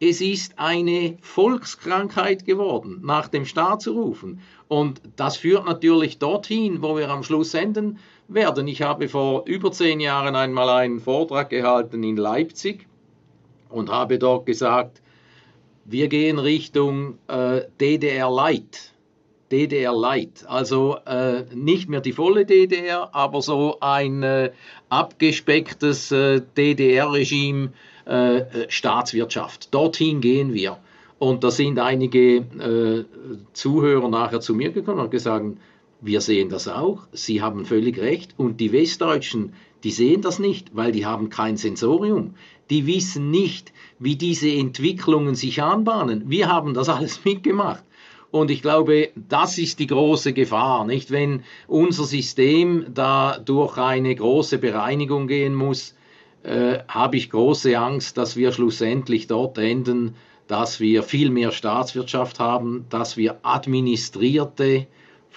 Es ist eine Volkskrankheit geworden, nach dem Staat zu rufen. Und das führt natürlich dorthin, wo wir am Schluss enden werden. Ich habe vor über zehn Jahren einmal einen Vortrag gehalten in Leipzig und habe dort gesagt, wir gehen Richtung äh, DDR Light. DDR Light, also äh, nicht mehr die volle DDR, aber so ein äh, abgespecktes äh, DDR-Regime, äh, Staatswirtschaft. Dorthin gehen wir. Und da sind einige äh, Zuhörer nachher zu mir gekommen und gesagt, wir sehen das auch, Sie haben völlig recht. Und die Westdeutschen, die sehen das nicht, weil die haben kein Sensorium. Die wissen nicht, wie diese Entwicklungen sich anbahnen. Wir haben das alles mitgemacht. Und ich glaube, das ist die große Gefahr, nicht? Wenn unser System da durch eine große Bereinigung gehen muss, äh, habe ich große Angst, dass wir schlussendlich dort enden, dass wir viel mehr Staatswirtschaft haben, dass wir administrierte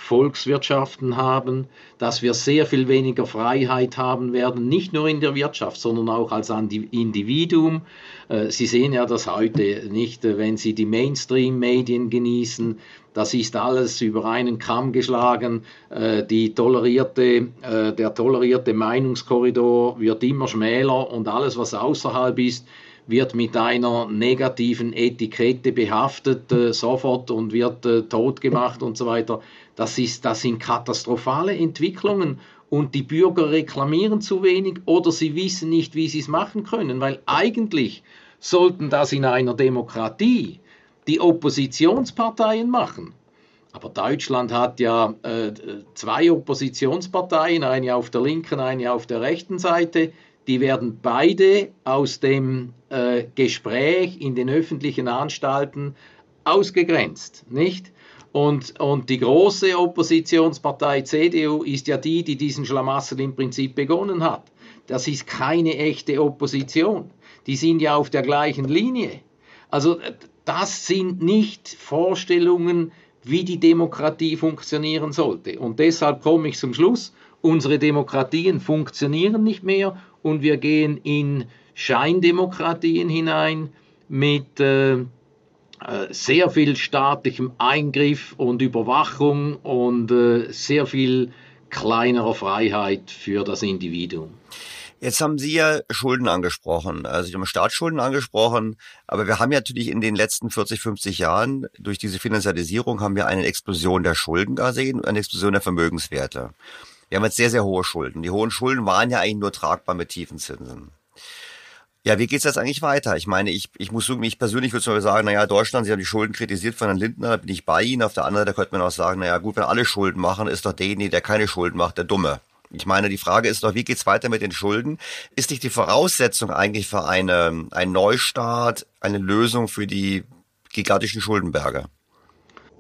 Volkswirtschaften haben, dass wir sehr viel weniger Freiheit haben werden, nicht nur in der Wirtschaft, sondern auch als Individuum. Äh, Sie sehen ja das heute nicht, äh, wenn Sie die Mainstream-Medien genießen, das ist alles über einen Kamm geschlagen. Äh, die tolerierte, der tolerierte Meinungskorridor wird immer schmäler und alles, was außerhalb ist, wird mit einer negativen Etikette behaftet sofort und wird tot gemacht und so weiter. Das, ist, das sind katastrophale Entwicklungen und die Bürger reklamieren zu wenig oder sie wissen nicht, wie sie es machen können, weil eigentlich sollten das in einer Demokratie die Oppositionsparteien machen. Aber Deutschland hat ja äh, zwei Oppositionsparteien, eine auf der linken, eine auf der rechten Seite die werden beide aus dem äh, Gespräch in den öffentlichen Anstalten ausgegrenzt, nicht? Und, und die große Oppositionspartei CDU ist ja die, die diesen Schlamassel im Prinzip begonnen hat. Das ist keine echte Opposition. Die sind ja auf der gleichen Linie. Also das sind nicht Vorstellungen, wie die Demokratie funktionieren sollte. Und deshalb komme ich zum Schluss, unsere Demokratien funktionieren nicht mehr und wir gehen in Scheindemokratien hinein mit äh, äh, sehr viel staatlichem Eingriff und Überwachung und äh, sehr viel kleinerer Freiheit für das Individuum. Jetzt haben Sie ja Schulden angesprochen, also Sie haben Staatsschulden angesprochen, aber wir haben ja natürlich in den letzten 40, 50 Jahren durch diese Finanzialisierung haben wir eine Explosion der Schulden gesehen, eine Explosion der Vermögenswerte. Wir haben jetzt sehr, sehr hohe Schulden. Die hohen Schulden waren ja eigentlich nur tragbar mit tiefen Zinsen. Ja, wie geht's jetzt eigentlich weiter? Ich meine, ich, ich muss sagen, ich persönlich würde mal sagen, naja, Deutschland, Sie haben die Schulden kritisiert von Herrn Lindner, da bin ich bei Ihnen. Auf der anderen Seite könnte man auch sagen, naja, gut, wenn alle Schulden machen, ist doch derjenige, der keine Schulden macht, der Dumme. Ich meine, die Frage ist doch, wie geht's weiter mit den Schulden? Ist nicht die Voraussetzung eigentlich für eine, einen Neustart, eine Lösung für die gigantischen Schuldenberge?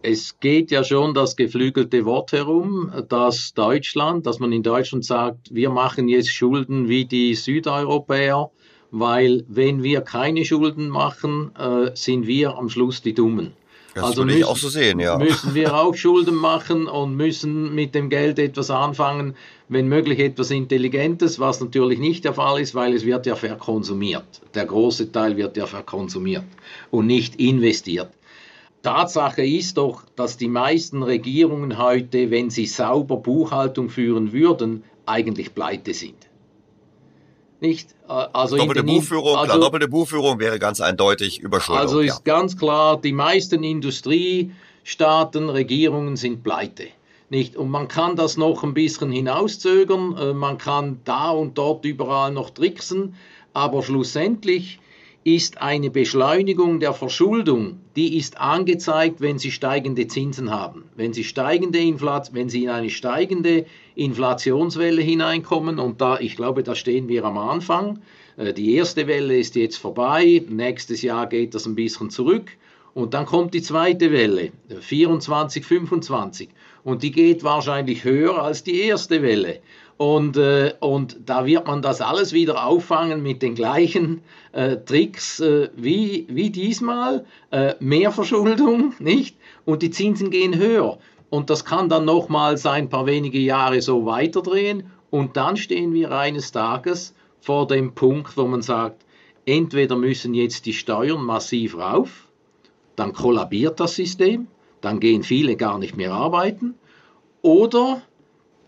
es geht ja schon das geflügelte Wort herum, dass Deutschland, dass man in Deutschland sagt, wir machen jetzt Schulden wie die Südeuropäer weil wenn wir keine Schulden machen, äh, sind wir am Schluss die Dummen. Das also ich auch so sehen, ja. Müssen wir auch Schulden machen und müssen mit dem Geld etwas anfangen, wenn möglich etwas Intelligentes, was natürlich nicht der Fall ist, weil es wird ja verkonsumiert. Der große Teil wird ja verkonsumiert und nicht investiert. Tatsache ist doch, dass die meisten Regierungen heute, wenn sie sauber Buchhaltung führen würden, eigentlich pleite sind. Nicht? Äh, also doppelte, Buchführung, also, klar, doppelte Buchführung wäre ganz eindeutig Überschuldung. Also ist ja. ganz klar, die meisten Industriestaaten, Regierungen sind pleite. Nicht? Und man kann das noch ein bisschen hinauszögern, äh, man kann da und dort überall noch tricksen, aber schlussendlich ist eine Beschleunigung der Verschuldung, die ist angezeigt, wenn Sie steigende Zinsen haben. Wenn Sie, steigende wenn Sie in eine steigende Inflationswelle hineinkommen, und da, ich glaube, da stehen wir am Anfang. Äh, die erste Welle ist jetzt vorbei, nächstes Jahr geht das ein bisschen zurück. Und dann kommt die zweite Welle, 24, 25. Und die geht wahrscheinlich höher als die erste Welle. Und, äh, und da wird man das alles wieder auffangen mit den gleichen äh, Tricks äh, wie, wie diesmal. Äh, mehr Verschuldung, nicht? Und die Zinsen gehen höher. Und das kann dann nochmals ein paar wenige Jahre so weiterdrehen. Und dann stehen wir eines Tages vor dem Punkt, wo man sagt, entweder müssen jetzt die Steuern massiv rauf, dann kollabiert das System, dann gehen viele gar nicht mehr arbeiten, oder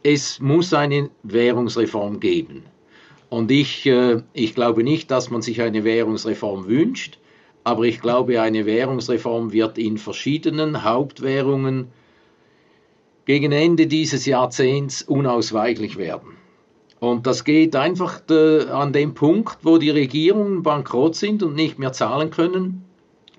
es muss eine Währungsreform geben. Und ich, äh, ich glaube nicht, dass man sich eine Währungsreform wünscht, aber ich glaube, eine Währungsreform wird in verschiedenen Hauptwährungen gegen Ende dieses Jahrzehnts unausweichlich werden. Und das geht einfach äh, an dem Punkt, wo die Regierungen bankrott sind und nicht mehr zahlen können,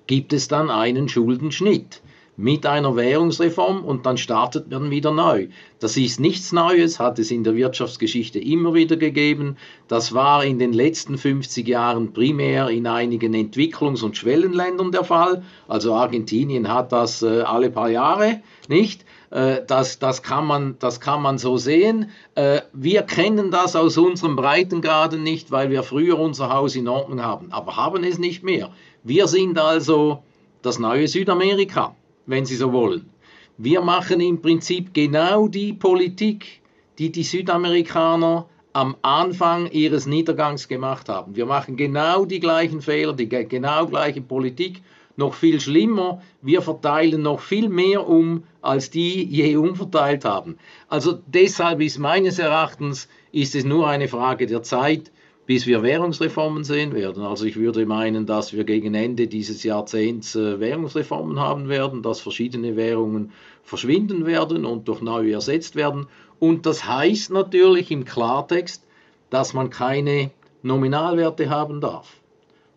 gibt es dann einen Schuldenschnitt mit einer Währungsreform und dann startet man wieder neu. Das ist nichts Neues, hat es in der Wirtschaftsgeschichte immer wieder gegeben. Das war in den letzten 50 Jahren primär in einigen Entwicklungs- und Schwellenländern der Fall. Also Argentinien hat das äh, alle paar Jahre, nicht? Äh, das, das, kann man, das kann man so sehen. Äh, wir kennen das aus unserem Breitengraden nicht, weil wir früher unser Haus in Ordnung haben, aber haben es nicht mehr. Wir sind also das neue Südamerika wenn Sie so wollen. Wir machen im Prinzip genau die Politik, die die Südamerikaner am Anfang ihres Niedergangs gemacht haben. Wir machen genau die gleichen Fehler, die genau gleiche Politik. Noch viel schlimmer, wir verteilen noch viel mehr um, als die je umverteilt haben. Also deshalb ist meines Erachtens ist es nur eine Frage der Zeit, bis wir Währungsreformen sehen werden. Also ich würde meinen, dass wir gegen Ende dieses Jahrzehnts äh, Währungsreformen haben werden, dass verschiedene Währungen verschwinden werden und durch neue ersetzt werden. Und das heißt natürlich im Klartext, dass man keine Nominalwerte haben darf.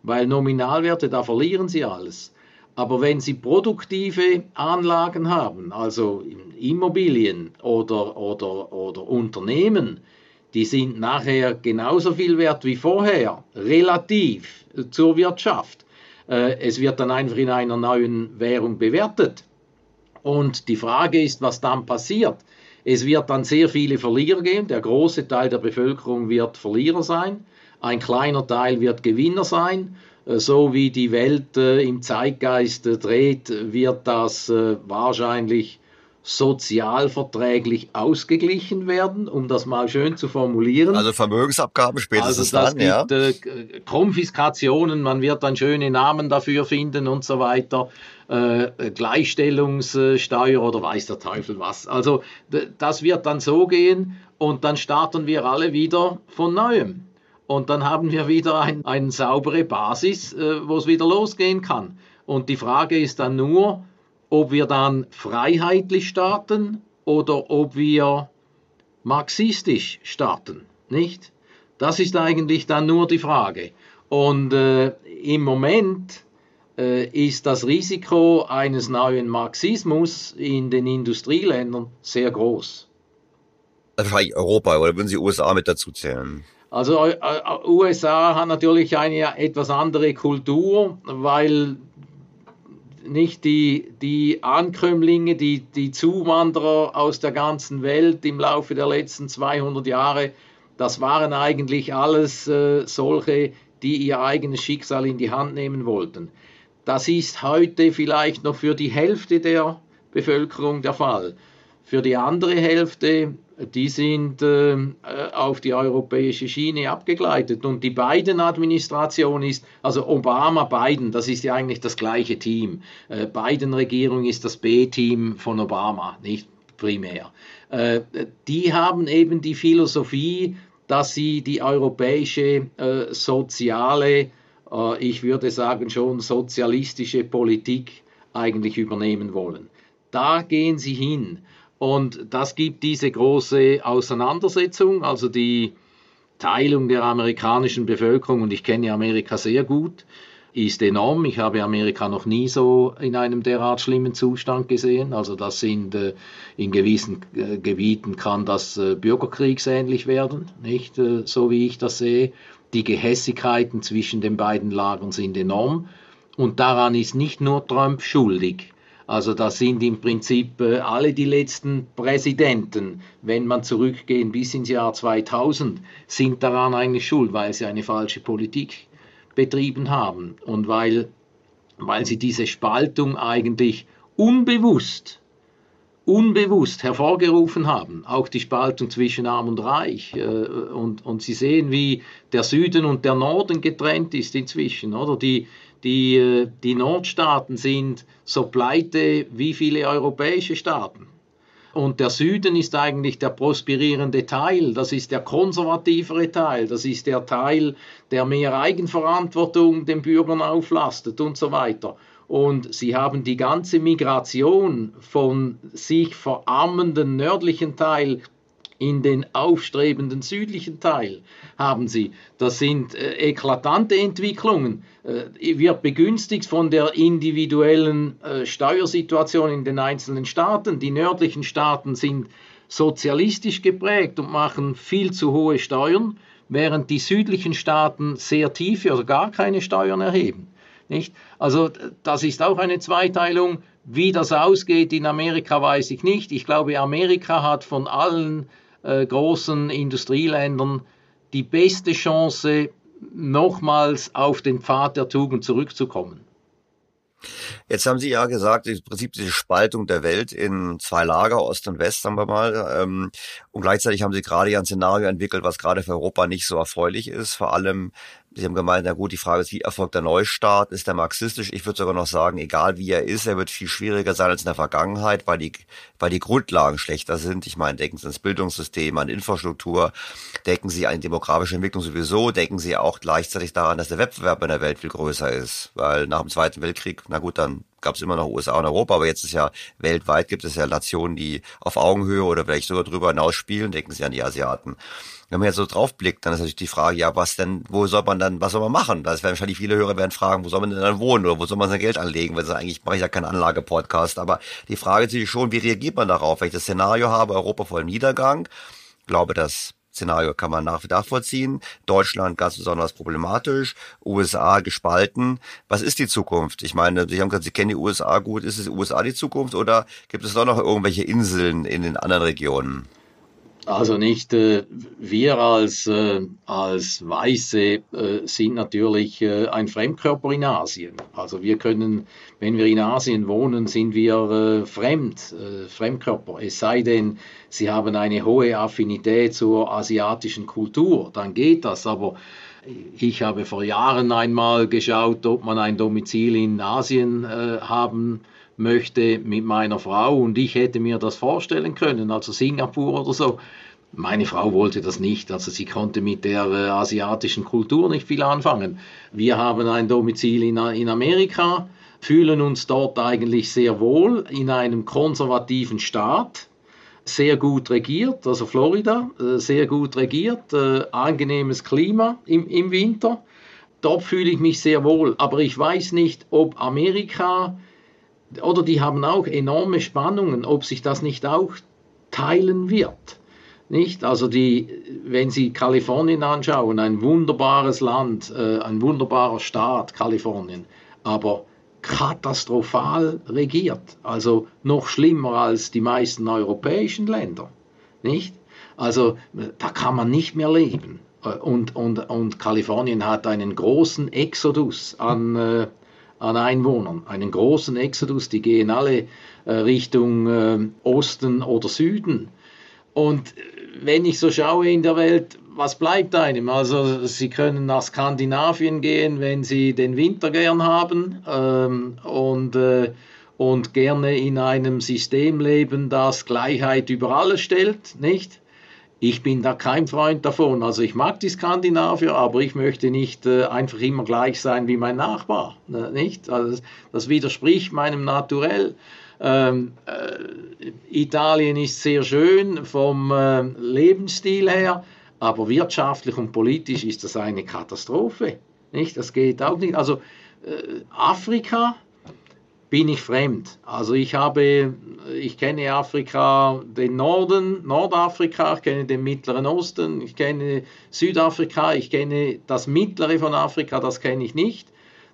Weil Nominalwerte, da verlieren sie alles. Aber wenn Sie produktive Anlagen haben, also Immobilien oder, oder, oder Unternehmen, die sind nachher genauso viel wert wie vorher, relativ zur Wirtschaft. Äh, es wird dann einfach in einer neuen Währung bewertet. Und die Frage ist, was dann passiert. Es wird dann sehr viele Verlierer geben. Der große Teil der Bevölkerung wird Verlierer sein. Ein kleiner Teil wird Gewinner sein. Äh, so wie die Welt äh, im Zeitgeist dreht, wird das wahrscheinlich sozialverträglich ausgeglichen werden, um das mal schön zu formulieren. Also Vermögensabgabe spätestens also dann, ja. Äh, Konfiskationen, man wird dann schöne Namen dafür finden und so weiter. Äh, Gleichstellungssteuer oder weiß der Teufel was. Also das wird dann so gehen und dann starten wir alle wieder von neuem. Und dann haben wir wieder ein, eine saubere Basis, äh, wo es wieder losgehen kann. Und die Frage ist dann nur, ob wir dann freiheitlich starten oder ob wir marxistisch starten, nicht? Das ist eigentlich dann nur die Frage. Und äh, im Moment äh, ist das Risiko eines neuen Marxismus in den Industrieländern sehr groß. Wahrscheinlich Europa oder würden Sie USA mit dazu zählen? Also äh, äh USA hat natürlich eine etwas andere Kultur, weil nicht die, die Ankömmlinge, die, die Zuwanderer aus der ganzen Welt im Laufe der letzten 200 Jahre, das waren eigentlich alles äh, solche, die ihr eigenes Schicksal in die Hand nehmen wollten. Das ist heute vielleicht noch für die Hälfte der Bevölkerung der Fall. Für die andere Hälfte, die sind äh, auf die europäische Schiene abgegleitet. Und die Biden-Administration ist, also Obama, Biden, das ist ja eigentlich das gleiche Team. Äh, Biden-Regierung ist das B-Team von Obama, nicht primär. Äh, die haben eben die Philosophie, dass sie die europäische äh, soziale, äh, ich würde sagen schon sozialistische Politik eigentlich übernehmen wollen. Da gehen sie hin. Und das gibt diese große Auseinandersetzung, also die Teilung der amerikanischen Bevölkerung, und ich kenne Amerika sehr gut, ist enorm. Ich habe Amerika noch nie so in einem derart schlimmen Zustand gesehen. Also das sind äh, in gewissen äh, Gebieten kann das äh, bürgerkriegsähnlich werden, nicht so wie ich das sehe. Die Gehässigkeiten zwischen den beiden Lagern sind enorm und daran ist nicht nur Trump schuldig. Also das sind im Prinzip äh, alle die letzten Präsidenten, wenn man zurückgehen bis ins Jahr 2000, sind daran eigentlich schuld, weil sie eine falsche Politik betrieben haben und weil, weil sie diese Spaltung eigentlich unbewusst, unbewusst hervorgerufen haben, auch die Spaltung zwischen Arm und Reich. Äh, und, und Sie sehen, wie der Süden und der Norden getrennt ist inzwischen, oder? Die, die, äh, die Nordstaaten sind so pleite wie viele europäische Staaten. Und der Süden ist eigentlich der prosperierende Teil, das ist der konservativere Teil, das ist der Teil, der mehr Eigenverantwortung den Bürgern auflastet und so weiter. Und sie haben die ganze Migration von sich verarmenden nördlichen Teil in den aufstrebenden südlichen Teil haben sie. Das sind äh, eklatante Entwicklungen. Äh, wird begünstigt von der individuellen äh, Steuersituation in den einzelnen Staaten. Die nördlichen Staaten sind sozialistisch geprägt und machen viel zu hohe Steuern, während die südlichen Staaten sehr tiefe oder gar keine Steuern erheben. Nicht? Also das ist auch eine Zweiteilung. Wie das ausgeht in Amerika, weiß ich nicht. Ich glaube, Amerika hat von allen äh, großen Industrieländern die beste Chance, nochmals auf den Pfad der Tugend zurückzukommen. Jetzt haben Sie ja gesagt, im Prinzip diese Spaltung der Welt in zwei Lager, Ost und West, sagen wir mal. Ähm, und gleichzeitig haben Sie gerade ja ein Szenario entwickelt, was gerade für Europa nicht so erfreulich ist. Vor allem Sie haben gemeint, na gut, die Frage ist, wie erfolgt der Neustart? Ist der marxistisch? Ich würde sogar noch sagen, egal wie er ist, er wird viel schwieriger sein als in der Vergangenheit, weil die, weil die Grundlagen schlechter sind. Ich meine, denken Sie ans Bildungssystem, an Infrastruktur, denken Sie an demografische Entwicklung sowieso, denken Sie auch gleichzeitig daran, dass der Wettbewerb in der Welt viel größer ist. Weil nach dem Zweiten Weltkrieg, na gut, dann gab es immer noch USA und Europa, aber jetzt ist ja weltweit gibt es ja Nationen, die auf Augenhöhe oder vielleicht sogar drüber hinaus spielen, denken Sie an die Asiaten wenn man jetzt so drauf blickt, dann ist natürlich die Frage, ja, was denn, wo soll man dann, was soll man machen? Das werden wahrscheinlich viele Hörer werden fragen, wo soll man denn dann wohnen oder wo soll man sein Geld anlegen? Weil eigentlich mache ich ja keinen Anlagepodcast, aber die Frage ist natürlich schon, wie reagiert man darauf? Wenn ich das Szenario habe, Europa voll Niedergang, glaube, das Szenario kann man nach wie nachvollziehen. Deutschland ganz besonders problematisch, USA gespalten. Was ist die Zukunft? Ich meine, Sie haben gesagt, Sie kennen die USA gut. Ist es USA die Zukunft oder gibt es doch noch irgendwelche Inseln in den anderen Regionen? Also nicht äh, wir als, äh, als Weiße äh, sind natürlich äh, ein Fremdkörper in Asien. Also wir können, wenn wir in Asien wohnen, sind wir äh, fremd, äh, Fremdkörper. Es sei denn, sie haben eine hohe Affinität zur asiatischen Kultur, dann geht das. Aber ich habe vor Jahren einmal geschaut, ob man ein Domizil in Asien haben kann möchte mit meiner Frau und ich hätte mir das vorstellen können, also Singapur oder so. Meine Frau wollte das nicht, also sie konnte mit der äh, asiatischen Kultur nicht viel anfangen. Wir haben ein Domizil in, in Amerika, fühlen uns dort eigentlich sehr wohl in einem konservativen Staat, sehr gut regiert, also Florida, äh, sehr gut regiert, äh, angenehmes Klima im, im Winter. Dort fühle ich mich sehr wohl, aber ich weiß nicht, ob Amerika oder die haben auch enorme Spannungen, ob sich das nicht auch teilen wird. Nicht? Also die, wenn Sie Kalifornien anschauen, ein wunderbares Land, äh, ein wunderbarer Staat, Kalifornien, aber katastrophal regiert, also noch schlimmer als die meisten europäischen Länder, nicht? Also da kann man nicht mehr leben. Äh, und, und, und Kalifornien hat einen großen Exodus an, äh, an Einwohnern, einen großen Exodus, die gehen alle äh, Richtung äh, Osten oder Süden. Und wenn ich so schaue in der Welt, was bleibt einem? Also Sie können nach Skandinavien gehen, wenn Sie den Winter gern haben ähm, und, äh, und gerne in einem System leben, das Gleichheit über alles stellt, nicht? Ich bin da kein Freund davon. Also ich mag die Skandinavier, aber ich möchte nicht äh, einfach immer gleich sein wie mein Nachbar. Ne, nicht? Also das widerspricht meinem Naturell. Ähm, äh, Italien ist sehr schön vom äh, Lebensstil her, aber wirtschaftlich und politisch ist das eine Katastrophe. Nicht? Das geht auch nicht. Also äh, Afrika bin ich fremd. Also ich habe, ich kenne Afrika, den Norden, Nordafrika, ich kenne den Mittleren Osten, ich kenne Südafrika, ich kenne das Mittlere von Afrika, das kenne ich nicht.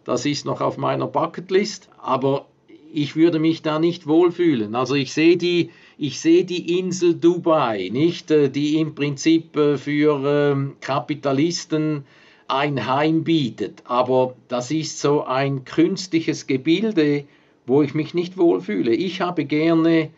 Das ist noch auf meiner Bucketlist, aber ich würde mich da nicht wohlfühlen. Also ich sehe die, ich sehe die Insel Dubai, nicht, äh, die im Prinzip äh, für ähm, Kapitalisten ein Heim bietet, aber das ist so ein künstliches Gebilde, wo ich mich nicht wohlfühle. Ich habe gerne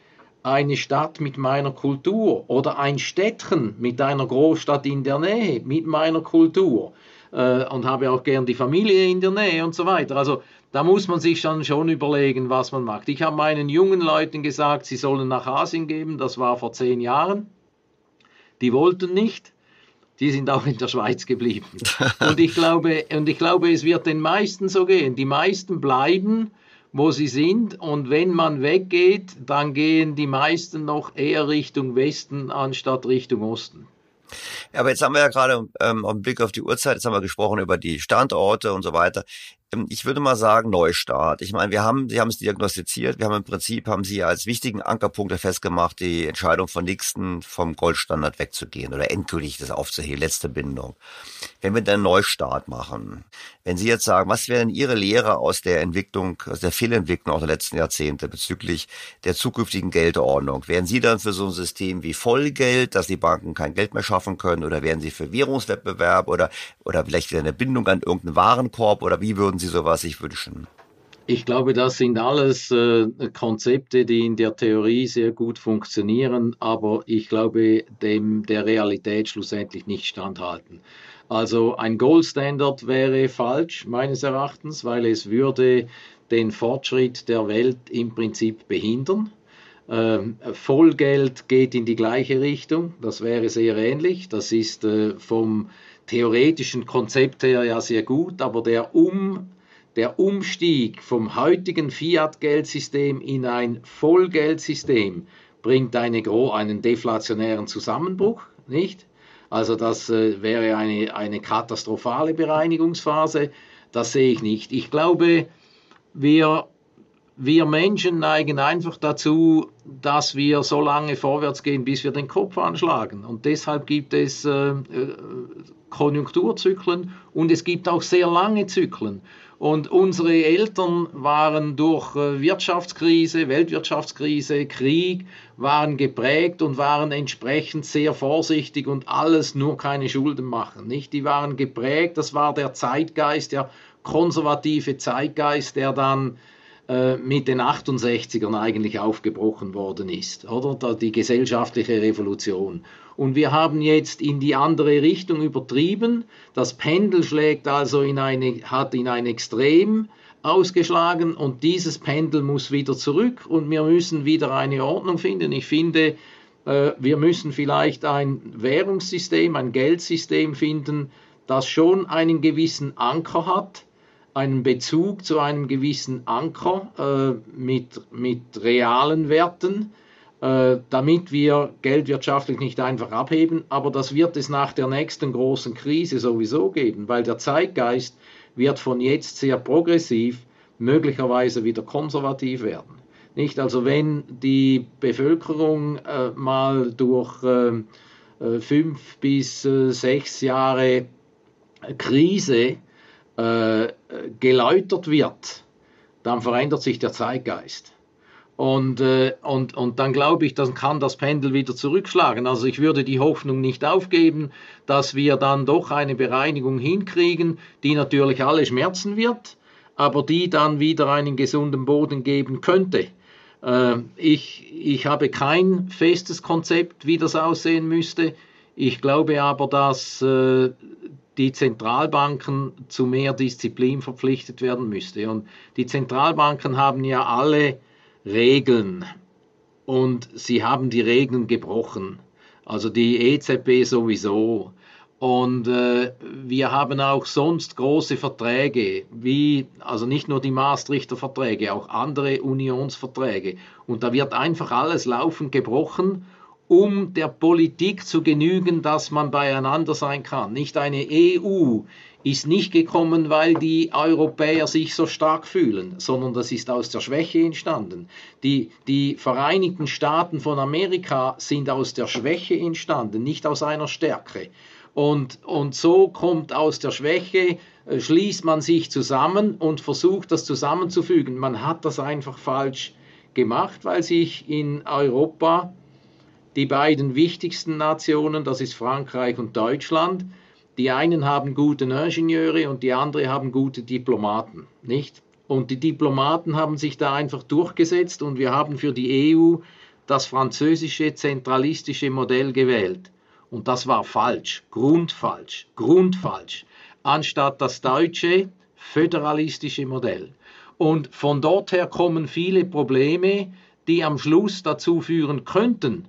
eine Stadt mit meiner Kultur oder ein Städtchen mit einer Großstadt in der Nähe mit meiner Kultur äh, und habe auch gern die Familie in der Nähe und so weiter. Also da muss man sich dann schon überlegen, was man macht. Ich habe meinen jungen Leuten gesagt, sie sollen nach Asien gehen, das war vor zehn Jahren. Die wollten nicht. Die sind auch in der Schweiz geblieben. Und ich glaube, und ich glaube, es wird den meisten so gehen. Die meisten bleiben wo sie sind. Und wenn man weggeht, dann gehen die meisten noch eher Richtung Westen anstatt Richtung Osten. Ja, aber jetzt haben wir ja gerade ähm, den Blick auf die Uhrzeit, jetzt haben wir gesprochen über die Standorte und so weiter. Ähm, ich würde mal sagen Neustart. Ich meine, wir haben, Sie haben es diagnostiziert, wir haben im Prinzip, haben Sie als wichtigen Ankerpunkte festgemacht, die Entscheidung von Nixon vom Goldstandard wegzugehen oder endgültig das aufzuheben, letzte Bindung. Wenn wir dann Neustart machen, wenn Sie jetzt sagen, was wäre denn Ihre Lehre aus der Entwicklung, aus der Fehlentwicklung auch der letzten Jahrzehnte bezüglich der zukünftigen Geldordnung? Wären Sie dann für so ein System wie Vollgeld, dass die Banken kein Geld mehr schaffen können oder wären Sie für Währungswettbewerb oder, oder vielleicht wieder eine Bindung an irgendeinen Warenkorb oder wie würden Sie sowas sich wünschen? Ich glaube, das sind alles äh, Konzepte, die in der Theorie sehr gut funktionieren, aber ich glaube, dem der Realität schlussendlich nicht standhalten. Also ein Gold Standard wäre falsch meines Erachtens, weil es würde den Fortschritt der Welt im Prinzip behindern. Ähm, Vollgeld geht in die gleiche Richtung, das wäre sehr ähnlich. Das ist äh, vom theoretischen Konzept her ja sehr gut, aber der, um, der Umstieg vom heutigen Fiat-Geldsystem in ein Vollgeldsystem bringt eine, einen deflationären Zusammenbruch, nicht? Also das äh, wäre eine, eine katastrophale Bereinigungsphase. Das sehe ich nicht. Ich glaube, wir, wir Menschen neigen einfach dazu, dass wir so lange vorwärts gehen, bis wir den Kopf anschlagen. Und deshalb gibt es äh, äh Konjunkturzyklen und es gibt auch sehr lange Zyklen. Und unsere Eltern waren durch äh, Wirtschaftskrise, Weltwirtschaftskrise, Krieg, waren geprägt und waren entsprechend sehr vorsichtig und alles nur keine Schulden machen. Nicht? Die waren geprägt, das war der Zeitgeist, der konservative Zeitgeist, der dann mit den 68ern eigentlich aufgebrochen worden ist, oder? Die gesellschaftliche Revolution. Und wir haben jetzt in die andere Richtung übertrieben. Das Pendel schlägt also in eine, hat in ein Extrem ausgeschlagen und dieses Pendel muss wieder zurück und wir müssen wieder eine Ordnung finden. Ich finde, äh, wir müssen vielleicht ein Währungssystem, ein Geldsystem finden, das schon einen gewissen Anker hat, einen Bezug zu einem gewissen Anker äh, mit, mit realen Werten, äh, damit wir geldwirtschaftlich nicht einfach abheben. Aber das wird es nach der nächsten großen Krise sowieso geben, weil der Zeitgeist wird von jetzt sehr progressiv, möglicherweise wieder konservativ werden. Nicht? Also wenn die Bevölkerung äh, mal durch äh, äh fünf bis äh, sechs Jahre Krise äh, geläutert wird, dann verändert sich der Zeitgeist. Und, äh, und, und dann glaube ich, dann kann das Pendel wieder zurückschlagen. Also ich würde die Hoffnung nicht aufgeben, dass wir dann doch eine Bereinigung hinkriegen, die natürlich alle schmerzen wird, aber die dann wieder einen gesunden Boden geben könnte. Äh, ich, ich habe kein festes Konzept, wie das aussehen müsste. Ich glaube aber, dass äh, die Zentralbanken zu mehr Disziplin verpflichtet werden müsste. Und die Zentralbanken haben ja alle Regeln und sie haben die Regeln gebrochen. Also die EZB sowieso. Und äh, wir haben auch sonst große Verträge, wie, also nicht nur die Maastrichter Verträge, auch andere Unionsverträge. Und da wird einfach alles laufend gebrochen, um der Politik zu genügen, dass man beieinander sein kann. Nicht eine EU ist nicht gekommen, weil die Europäer sich so stark fühlen, sondern das ist aus der Schwäche entstanden. Die, die Vereinigten Staaten von Amerika sind aus der Schwäche entstanden, nicht aus einer Stärke. Und, und so kommt aus der Schwäche, äh, schließt man sich zusammen und versucht das zusammenzufügen. Man hat das einfach falsch gemacht, weil sich in Europa die beiden wichtigsten Nationen, das ist Frankreich und Deutschland, die einen haben gute Ingenieure und die anderen haben gute Diplomaten, nicht? Und die Diplomaten haben sich da einfach durchgesetzt und wir haben für die EU das französische zentralistische Modell gewählt. Und das war falsch, grundfalsch, grundfalsch, anstatt das deutsche föderalistische Modell. Und von dort her kommen viele Probleme, die am Schluss dazu führen könnten,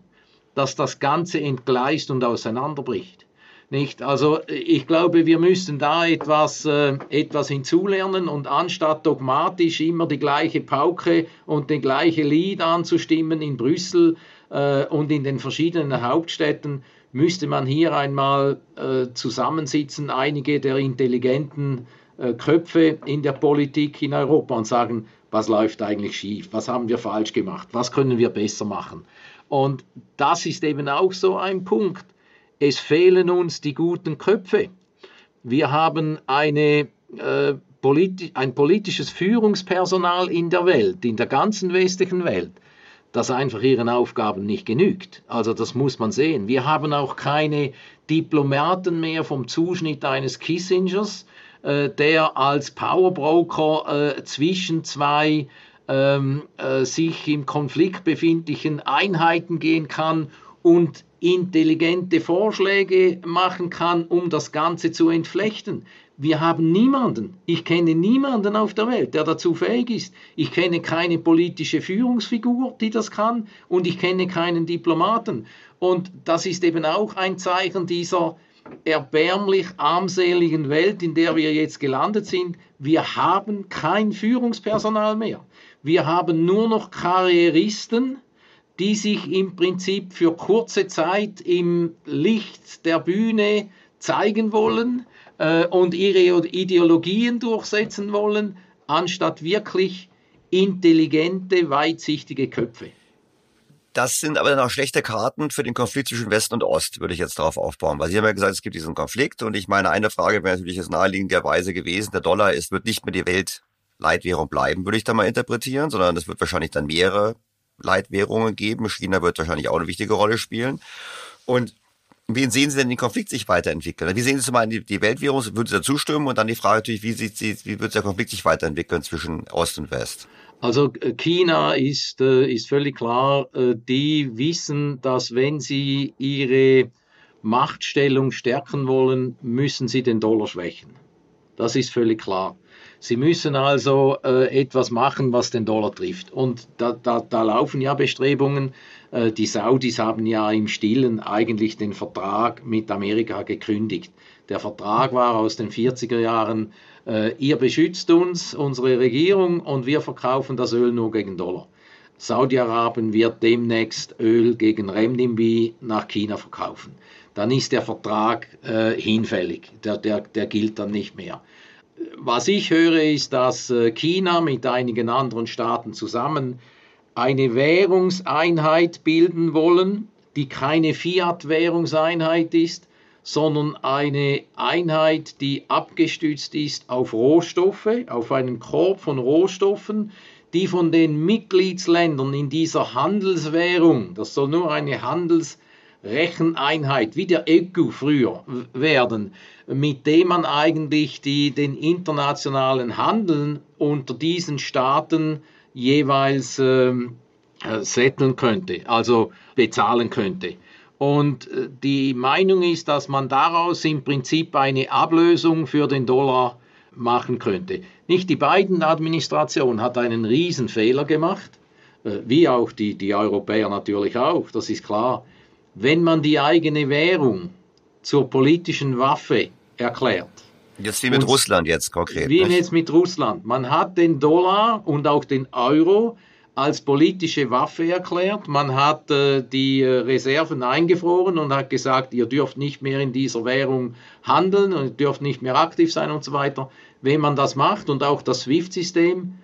dass das Ganze entgleist und auseinanderbricht. Nicht? Also ich glaube, wir müssen da etwas, äh, etwas hinzulernen und anstatt dogmatisch immer die gleiche Pauke und den gleiche Lied anzustimmen in Brüssel äh, und in den verschiedenen Hauptstädten, müsste man hier einmal äh, zusammensitzen, einige der intelligenten äh, Köpfe in der Politik in Europa und sagen, was läuft eigentlich schief, was haben wir falsch gemacht, was können wir besser machen. Und das ist eben auch so ein Punkt es fehlen uns die guten Köpfe. Wir haben eine, äh, politi ein politisches Führungspersonal in der Welt, in der ganzen westlichen Welt, das einfach ihren Aufgaben nicht genügt. Also das muss man sehen. Wir haben auch keine Diplomaten mehr vom Zuschnitt eines Kissingers, äh, der als Powerbroker äh, zwischen zwei ähm, äh, sich im Konflikt befindlichen Einheiten gehen kann und intelligente Vorschläge machen kann, um das Ganze zu entflechten. Wir haben niemanden, ich kenne niemanden auf der Welt, der dazu fähig ist. Ich kenne keine politische Führungsfigur, die das kann, und ich kenne keinen Diplomaten. Und das ist eben auch ein Zeichen dieser erbärmlich armseligen Welt, in der wir jetzt gelandet sind. Wir haben kein Führungspersonal mehr. Wir haben nur noch Karrieristen, die sich im Prinzip für kurze Zeit im Licht der Bühne zeigen wollen äh, und ihre Ideologien durchsetzen wollen, anstatt wirklich intelligente, weitsichtige Köpfe. Das sind aber dann auch schlechte Karten für den Konflikt zwischen West und Ost, würde ich jetzt darauf aufbauen. Weil Sie haben ja gesagt, es gibt diesen Konflikt und ich meine, eine Frage wäre natürlich jetzt naheliegenderweise gewesen, der Dollar ist, wird nicht mehr die Weltleitwährung bleiben, würde ich da mal interpretieren, sondern es wird wahrscheinlich dann mehrere Leitwährungen geben. China wird wahrscheinlich auch eine wichtige Rolle spielen. Und wie sehen Sie denn den Konflikt sich weiterentwickeln? Wie sehen Sie zum einen die, Weltwährung? Würden Sie dazu stimmen? Und dann die Frage natürlich, wie, sieht Sie, wie wird der Konflikt sich weiterentwickeln zwischen Ost und West? Also äh, China ist, äh, ist völlig klar, äh, die wissen, dass wenn sie ihre Machtstellung stärken wollen, müssen sie den Dollar schwächen. Das ist völlig klar. Sie müssen also äh, etwas machen, was den Dollar trifft. Und da, da, da laufen ja Bestrebungen. Äh, die Saudis haben ja im Stillen eigentlich den Vertrag mit Amerika gekündigt. Der Vertrag war aus den 40er Jahren, äh, ihr beschützt uns, unsere Regierung, und wir verkaufen das Öl nur gegen Dollar. Saudi-Arabien wird demnächst Öl gegen Renminbi nach China verkaufen. Dann ist der Vertrag äh, hinfällig, der, der, der gilt dann nicht mehr was ich höre, ist, dass äh, China mit einigen anderen Staaten zusammen eine Währungseinheit bilden wollen, die keine Fiat-Währungseinheit ist, sondern eine Einheit, die abgestützt ist auf Rohstoffe, auf einen Korb von Rohstoffen, die von den Mitgliedsländern in dieser Handelswährung, das soll nur eine Handelsrecheneinheit wie der ECU früher werden, mit dem man eigentlich die, den internationalen Handel unter diesen Staaten jeweils ähm, äh, setteln könnte, also bezahlen könnte. Und äh, die Meinung ist, dass man daraus im Prinzip eine Ablösung für den Dollar machen könnte. Nicht die Biden-Administration hat einen Riesenfehler gemacht, äh, wie auch die, die Europäer natürlich auch, das ist klar. Wenn man die eigene Währung zur politischen Waffe erklärt. Jetzt wie mit Russland jetzt konkret. Wie nicht? jetzt mit Russland. Man hat den Dollar und auch den Euro als politische Waffe erklärt. Man hat äh, die äh, Reserven eingefroren und hat gesagt, ihr dürft nicht mehr in dieser Währung handeln und ihr dürft nicht mehr aktiv sein und so weiter. Wenn man das macht und auch das SWIFT-System,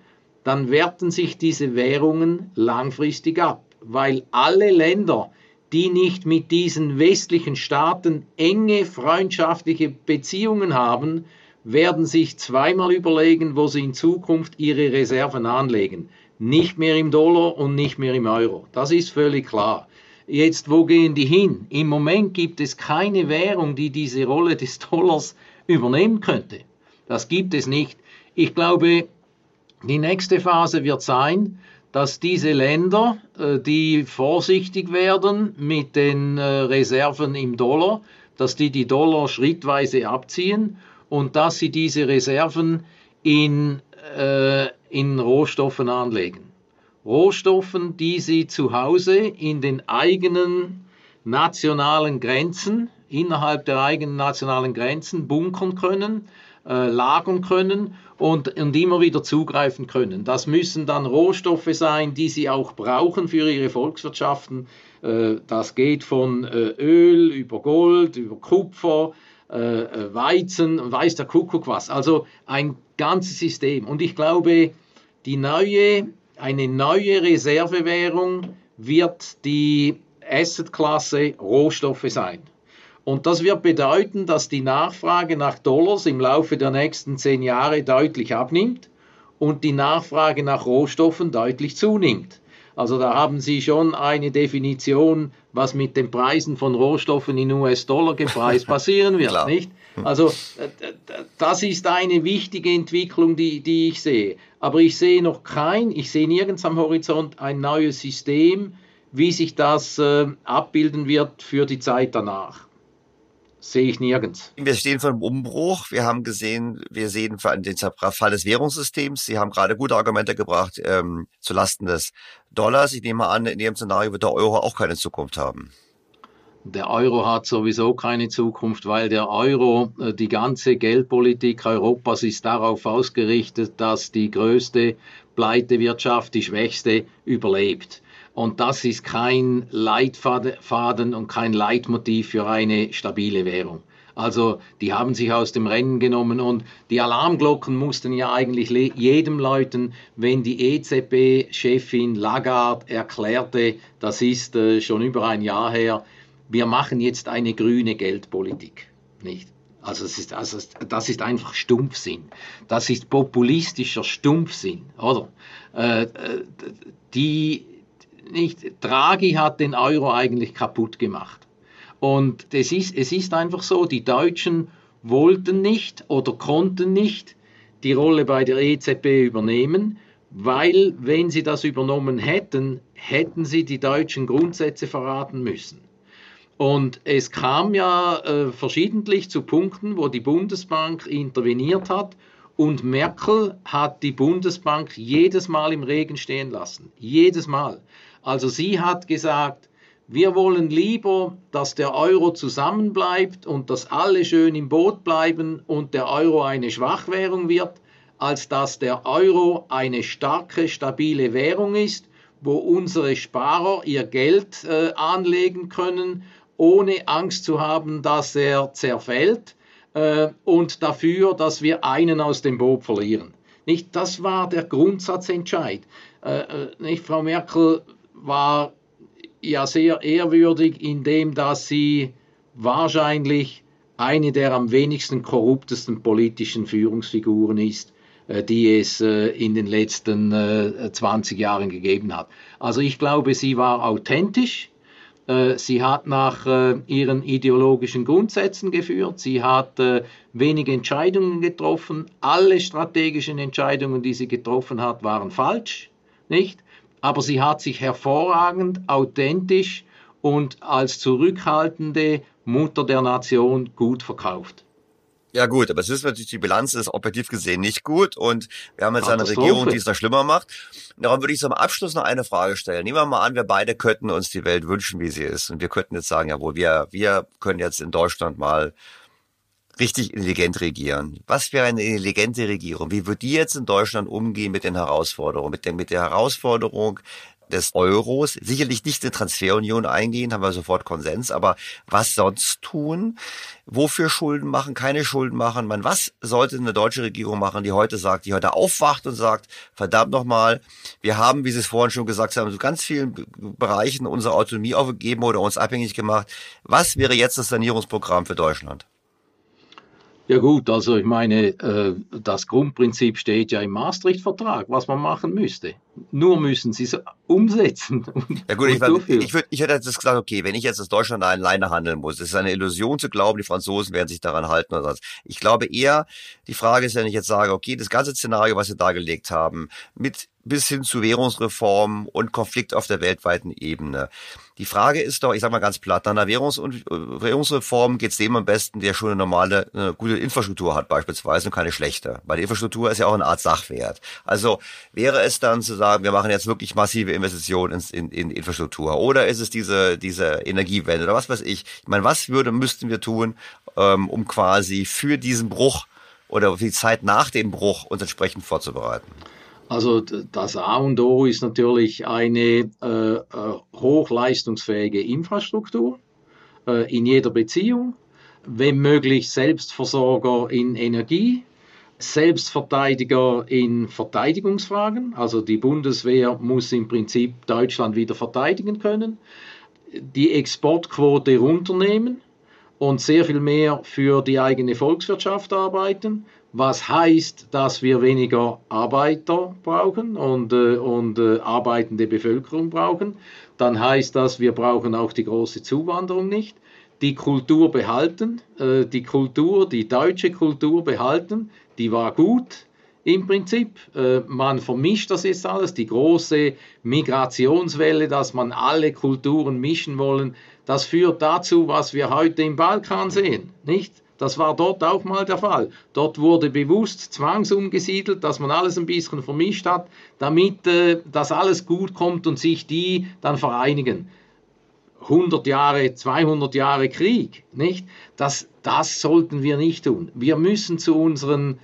dann werten sich diese Währungen langfristig ab, weil alle Länder, die nicht mit diesen westlichen Staaten enge freundschaftliche Beziehungen haben, werden sich zweimal überlegen, wo sie in Zukunft ihre Reserven anlegen nicht mehr im Dollar und nicht mehr im Euro. Das ist völlig klar. Jetzt, wo gehen die hin? Im Moment gibt es keine Währung, die diese Rolle des Dollars übernehmen könnte. Das gibt es nicht. Ich glaube, die nächste Phase wird sein, dass diese Länder, äh, die vorsichtig werden mit den äh, Reserven im Dollar, dass die die Dollar schrittweise abziehen und dass sie diese Reserven in äh, in Rohstoffen anlegen. Rohstoffen, die sie zu Hause in den eigenen nationalen Grenzen, innerhalb der eigenen nationalen Grenzen bunkern können, äh, lagern können und, und immer wieder zugreifen können. Das müssen dann Rohstoffe sein, die sie auch brauchen für ihre Volkswirtschaften. Äh, das geht von äh, Öl über Gold, über Kupfer, äh, Weizen, weiß der Kuckuck was. Also ein ganzes System. Und ich glaube, die neue, eine neue Reservewährung wird die Assetklasse Rohstoffe sein. Und das wird bedeuten, dass die Nachfrage nach Dollars im Laufe der nächsten zehn Jahre deutlich abnimmt und die Nachfrage nach Rohstoffen deutlich zunimmt. Also da haben Sie schon eine Definition, was mit den Preisen von Rohstoffen in US-Dollar gepreist passieren wird, nicht? Also das ist eine wichtige Entwicklung, die, die ich sehe. Aber ich sehe noch kein, ich sehe nirgends am Horizont ein neues System, wie sich das äh, abbilden wird für die Zeit danach sehe ich nirgends. Wir stehen vor einem Umbruch. Wir haben gesehen, wir sehen den Zerfall des Währungssystems. Sie haben gerade gute Argumente gebracht ähm, zulasten des Dollars. Ich nehme an, in Ihrem Szenario wird der Euro auch keine Zukunft haben. Der Euro hat sowieso keine Zukunft, weil der Euro, äh, die ganze Geldpolitik Europas ist darauf ausgerichtet, dass die größte Pleitewirtschaft, die schwächste, überlebt. Und das ist kein Leitfaden und kein Leitmotiv für eine stabile Währung. Also die haben sich aus dem Rennen genommen und die Alarmglocken mussten ja eigentlich jedem läuten, wenn die EZB-Chefin Lagarde erklärte, das ist äh, schon über ein Jahr her, wir machen jetzt eine grüne Geldpolitik. Nicht? Also, das ist, also das ist einfach Stumpfsinn. Das ist populistischer Stumpfsinn, oder? Äh, äh die nicht, Draghi hat den Euro eigentlich kaputt gemacht. Und es ist, es ist einfach so, die Deutschen wollten nicht oder konnten nicht die Rolle bei der EZB übernehmen, weil wenn sie das übernommen hätten, hätten sie die deutschen Grundsätze verraten müssen. Und es kam ja äh, verschiedentlich zu Punkten, wo die Bundesbank interveniert hat und Merkel hat die Bundesbank jedes Mal im Regen stehen lassen. Jedes Mal. Also sie hat gesagt, wir wollen lieber, dass der Euro zusammenbleibt und dass alle schön im Boot bleiben und der Euro eine Schwachwährung wird, als dass der Euro eine starke, stabile Währung ist, wo unsere Sparer ihr Geld äh, anlegen können, ohne Angst zu haben, dass er zerfällt äh, und dafür, dass wir einen aus dem Boot verlieren. Nicht, das war der Grundsatzentscheid. Äh, äh nicht, Frau Merkel war ja sehr ehrwürdig, indem dass sie wahrscheinlich eine der am wenigsten korruptesten politischen Führungsfiguren ist, äh, die es äh, in den letzten 20 Jahren gegeben hat. Also ich glaube, sie war authentisch. Sie hat nach ihren ideologischen Grundsätzen geführt. Sie hat wenige Entscheidungen getroffen. Alle strategischen Entscheidungen, die sie getroffen hat, waren falsch, nicht? Aber sie hat sich hervorragend, authentisch und als zurückhaltende Mutter der Nation gut verkauft. Ja gut, aber es ist natürlich, die Bilanz ist objektiv gesehen nicht gut und wir haben jetzt eine Regierung, die es da schlimmer macht. Darum würde ich zum Abschluss noch eine Frage stellen. Nehmen wir mal an, wir beide könnten uns die Welt wünschen, wie sie ist. Und wir könnten jetzt sagen, jawohl, wir, wir können jetzt in Deutschland mal richtig intelligent regieren. Was wäre eine intelligente Regierung? Wie würde die jetzt in Deutschland umgehen mit den Herausforderungen? Mit der, mit der Herausforderung, des Euros, sicherlich nicht in Transferunion eingehen, haben wir sofort Konsens, aber was sonst tun? Wofür Schulden machen, keine Schulden machen? Man, was sollte eine deutsche Regierung machen, die heute sagt, die heute aufwacht und sagt, verdammt nochmal, wir haben, wie Sie es vorhin schon gesagt haben, so ganz vielen Bereichen unsere Autonomie aufgegeben oder uns abhängig gemacht. Was wäre jetzt das Sanierungsprogramm für Deutschland? Ja gut, also ich meine, äh, das Grundprinzip steht ja im Maastricht-Vertrag, was man machen müsste. Nur müssen sie es umsetzen. Ja gut, ich, ich, würd, ich hätte jetzt gesagt, okay, wenn ich jetzt aus Deutschland alleine handeln muss, es ist eine Illusion zu glauben, die Franzosen werden sich daran halten oder was. Ich glaube eher, die Frage ist, wenn ich jetzt sage, okay, das ganze Szenario, was sie dargelegt haben, mit bis hin zu Währungsreform und Konflikt auf der weltweiten Ebene. Die Frage ist doch, ich sage mal ganz platt, nach einer Währungs und, äh, Währungsreform geht es dem am besten, der schon eine normale, eine gute Infrastruktur hat beispielsweise und keine schlechte. Weil die Infrastruktur ist ja auch eine Art Sachwert. Also wäre es dann zu sagen, wir machen jetzt wirklich massive Investitionen in, in, in Infrastruktur oder ist es diese, diese Energiewende oder was weiß ich. Ich meine, was würde, müssten wir tun, ähm, um quasi für diesen Bruch oder für die Zeit nach dem Bruch uns entsprechend vorzubereiten? Also das A und O ist natürlich eine äh, äh, hochleistungsfähige Infrastruktur äh, in jeder Beziehung, wenn möglich Selbstversorger in Energie, Selbstverteidiger in Verteidigungsfragen. Also die Bundeswehr muss im Prinzip Deutschland wieder verteidigen können, die Exportquote runternehmen und sehr viel mehr für die eigene Volkswirtschaft arbeiten was heißt, dass wir weniger Arbeiter brauchen und, äh, und äh, arbeitende Bevölkerung brauchen. Dann heißt das, wir brauchen auch die große Zuwanderung nicht. Die Kultur behalten, äh, die Kultur, die deutsche Kultur behalten, die war gut im Prinzip. Äh, man vermischt das jetzt alles, die große Migrationswelle, dass man alle Kulturen mischen wollen, das führt dazu, was wir heute im Balkan sehen, nicht? Das war dort auch mal der Fall. Dort wurde bewusst zwangsumgesiedelt, dass man alles ein bisschen vermischt hat, damit äh, das alles gut kommt und sich die dann vereinigen. 100 Jahre, 200 Jahre Krieg, nicht? Das, das sollten wir nicht tun. Wir müssen zu unseren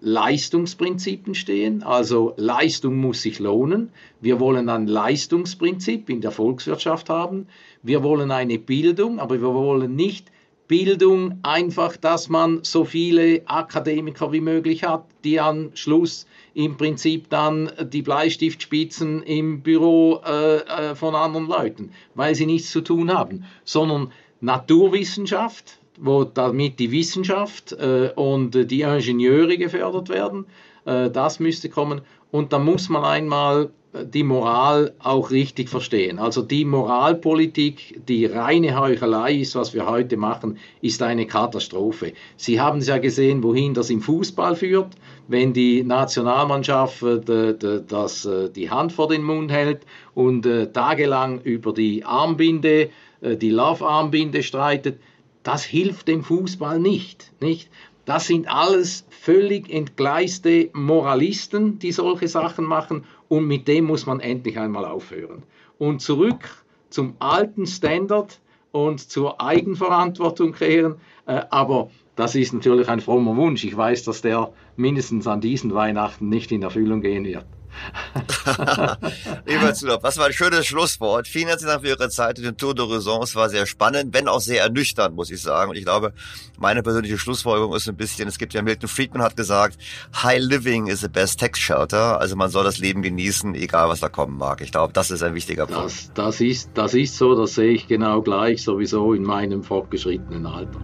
Leistungsprinzipien stehen. Also Leistung muss sich lohnen. Wir wollen ein Leistungsprinzip in der Volkswirtschaft haben. Wir wollen eine Bildung, aber wir wollen nicht Bildung einfach, dass man so viele Akademiker wie möglich hat, die am Schluss im Prinzip dann die Bleistiftspitzen im Büro äh, äh, von anderen Leuten, weil sie nichts zu tun haben, sondern Naturwissenschaft, wo damit die Wissenschaft äh, und die Ingenieure gefördert werden, äh, das müsste kommen. Und da muss man einmal die Moral auch richtig verstehen. Also die Moralpolitik, die reine Heuchelei ist, was wir heute machen, ist eine Katastrophe. Sie haben es ja gesehen, wohin das im Fußball führt, wenn die Nationalmannschaft äh, das, äh, die Hand vor den Mund hält und äh, tagelang über die Armbinde, die Love-Armbinde streitet. Das hilft dem Fußball nicht, nicht? Das sind alles völlig entgleiste Moralisten, die solche Sachen machen und mit dem muss man endlich einmal aufhören. Und zurück zum alten Standard und zur Eigenverantwortung kehren. Äh, aber das ist natürlich ein frommer Wunsch. Ich weiß, dass der mindestens an diesen Weihnachten nicht in Erfüllung gehen wird. Lieber Zulob, was war ein schönes Schlusswort. Vielen herzlichen Dank für Ihre Zeit den Tour de. Es war sehr spannend, wenn auch sehr ernüchternd, muss ich sagen. Und ich glaube, meine persönliche Schlussfolgerung ist ein bisschen, es gibt ja Milton Friedman hat gesagt, High Living is the best tax shelter. Also man soll das Leben genießen, egal was da kommen mag. Ich glaube, das ist ein wichtiger Punkt. Das, das, ist, das ist so, das sehe ich genau gleich, sowieso in meinem fortgeschrittenen Alter.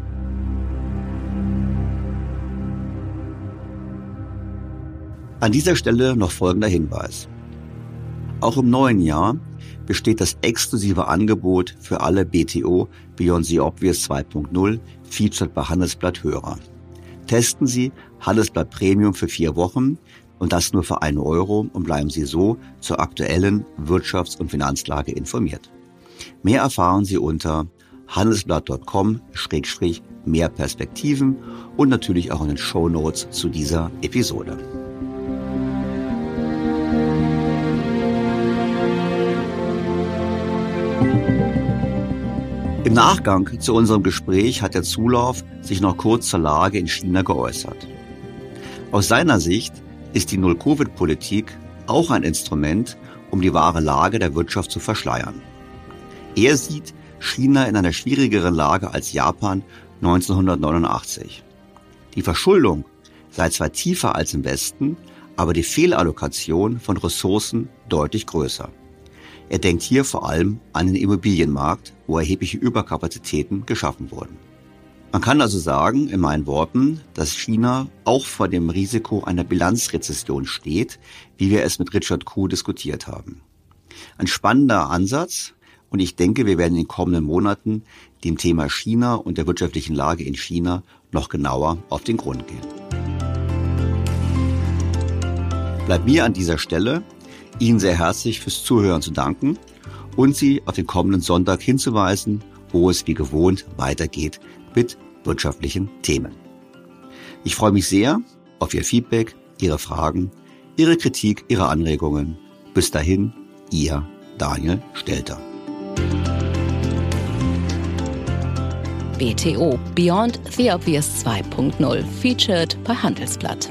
An dieser Stelle noch folgender Hinweis. Auch im neuen Jahr besteht das exklusive Angebot für alle BTO Beyond the Obvious 2.0 featured bei Handelsblatt Hörer. Testen Sie Handelsblatt Premium für vier Wochen und das nur für einen Euro und bleiben Sie so zur aktuellen Wirtschafts- und Finanzlage informiert. Mehr erfahren Sie unter handelsblatt.com-mehr Perspektiven und natürlich auch in den Show Notes zu dieser Episode. Im Nachgang zu unserem Gespräch hat der Zulauf sich noch kurz zur Lage in China geäußert. Aus seiner Sicht ist die Null-Covid-Politik auch ein Instrument, um die wahre Lage der Wirtschaft zu verschleiern. Er sieht China in einer schwierigeren Lage als Japan 1989. Die Verschuldung sei zwar tiefer als im Westen, aber die Fehlallokation von Ressourcen deutlich größer. Er denkt hier vor allem an den Immobilienmarkt, wo erhebliche Überkapazitäten geschaffen wurden. Man kann also sagen, in meinen Worten, dass China auch vor dem Risiko einer Bilanzrezession steht, wie wir es mit Richard Kuh diskutiert haben. Ein spannender Ansatz und ich denke, wir werden in den kommenden Monaten dem Thema China und der wirtschaftlichen Lage in China noch genauer auf den Grund gehen. Bleibt mir an dieser Stelle Ihnen sehr herzlich fürs Zuhören zu danken und Sie auf den kommenden Sonntag hinzuweisen, wo es wie gewohnt weitergeht mit wirtschaftlichen Themen. Ich freue mich sehr auf Ihr Feedback, Ihre Fragen, Ihre Kritik, Ihre Anregungen. Bis dahin, Ihr Daniel Stelter. BTO Beyond the Obvious 2.0 featured bei Handelsblatt.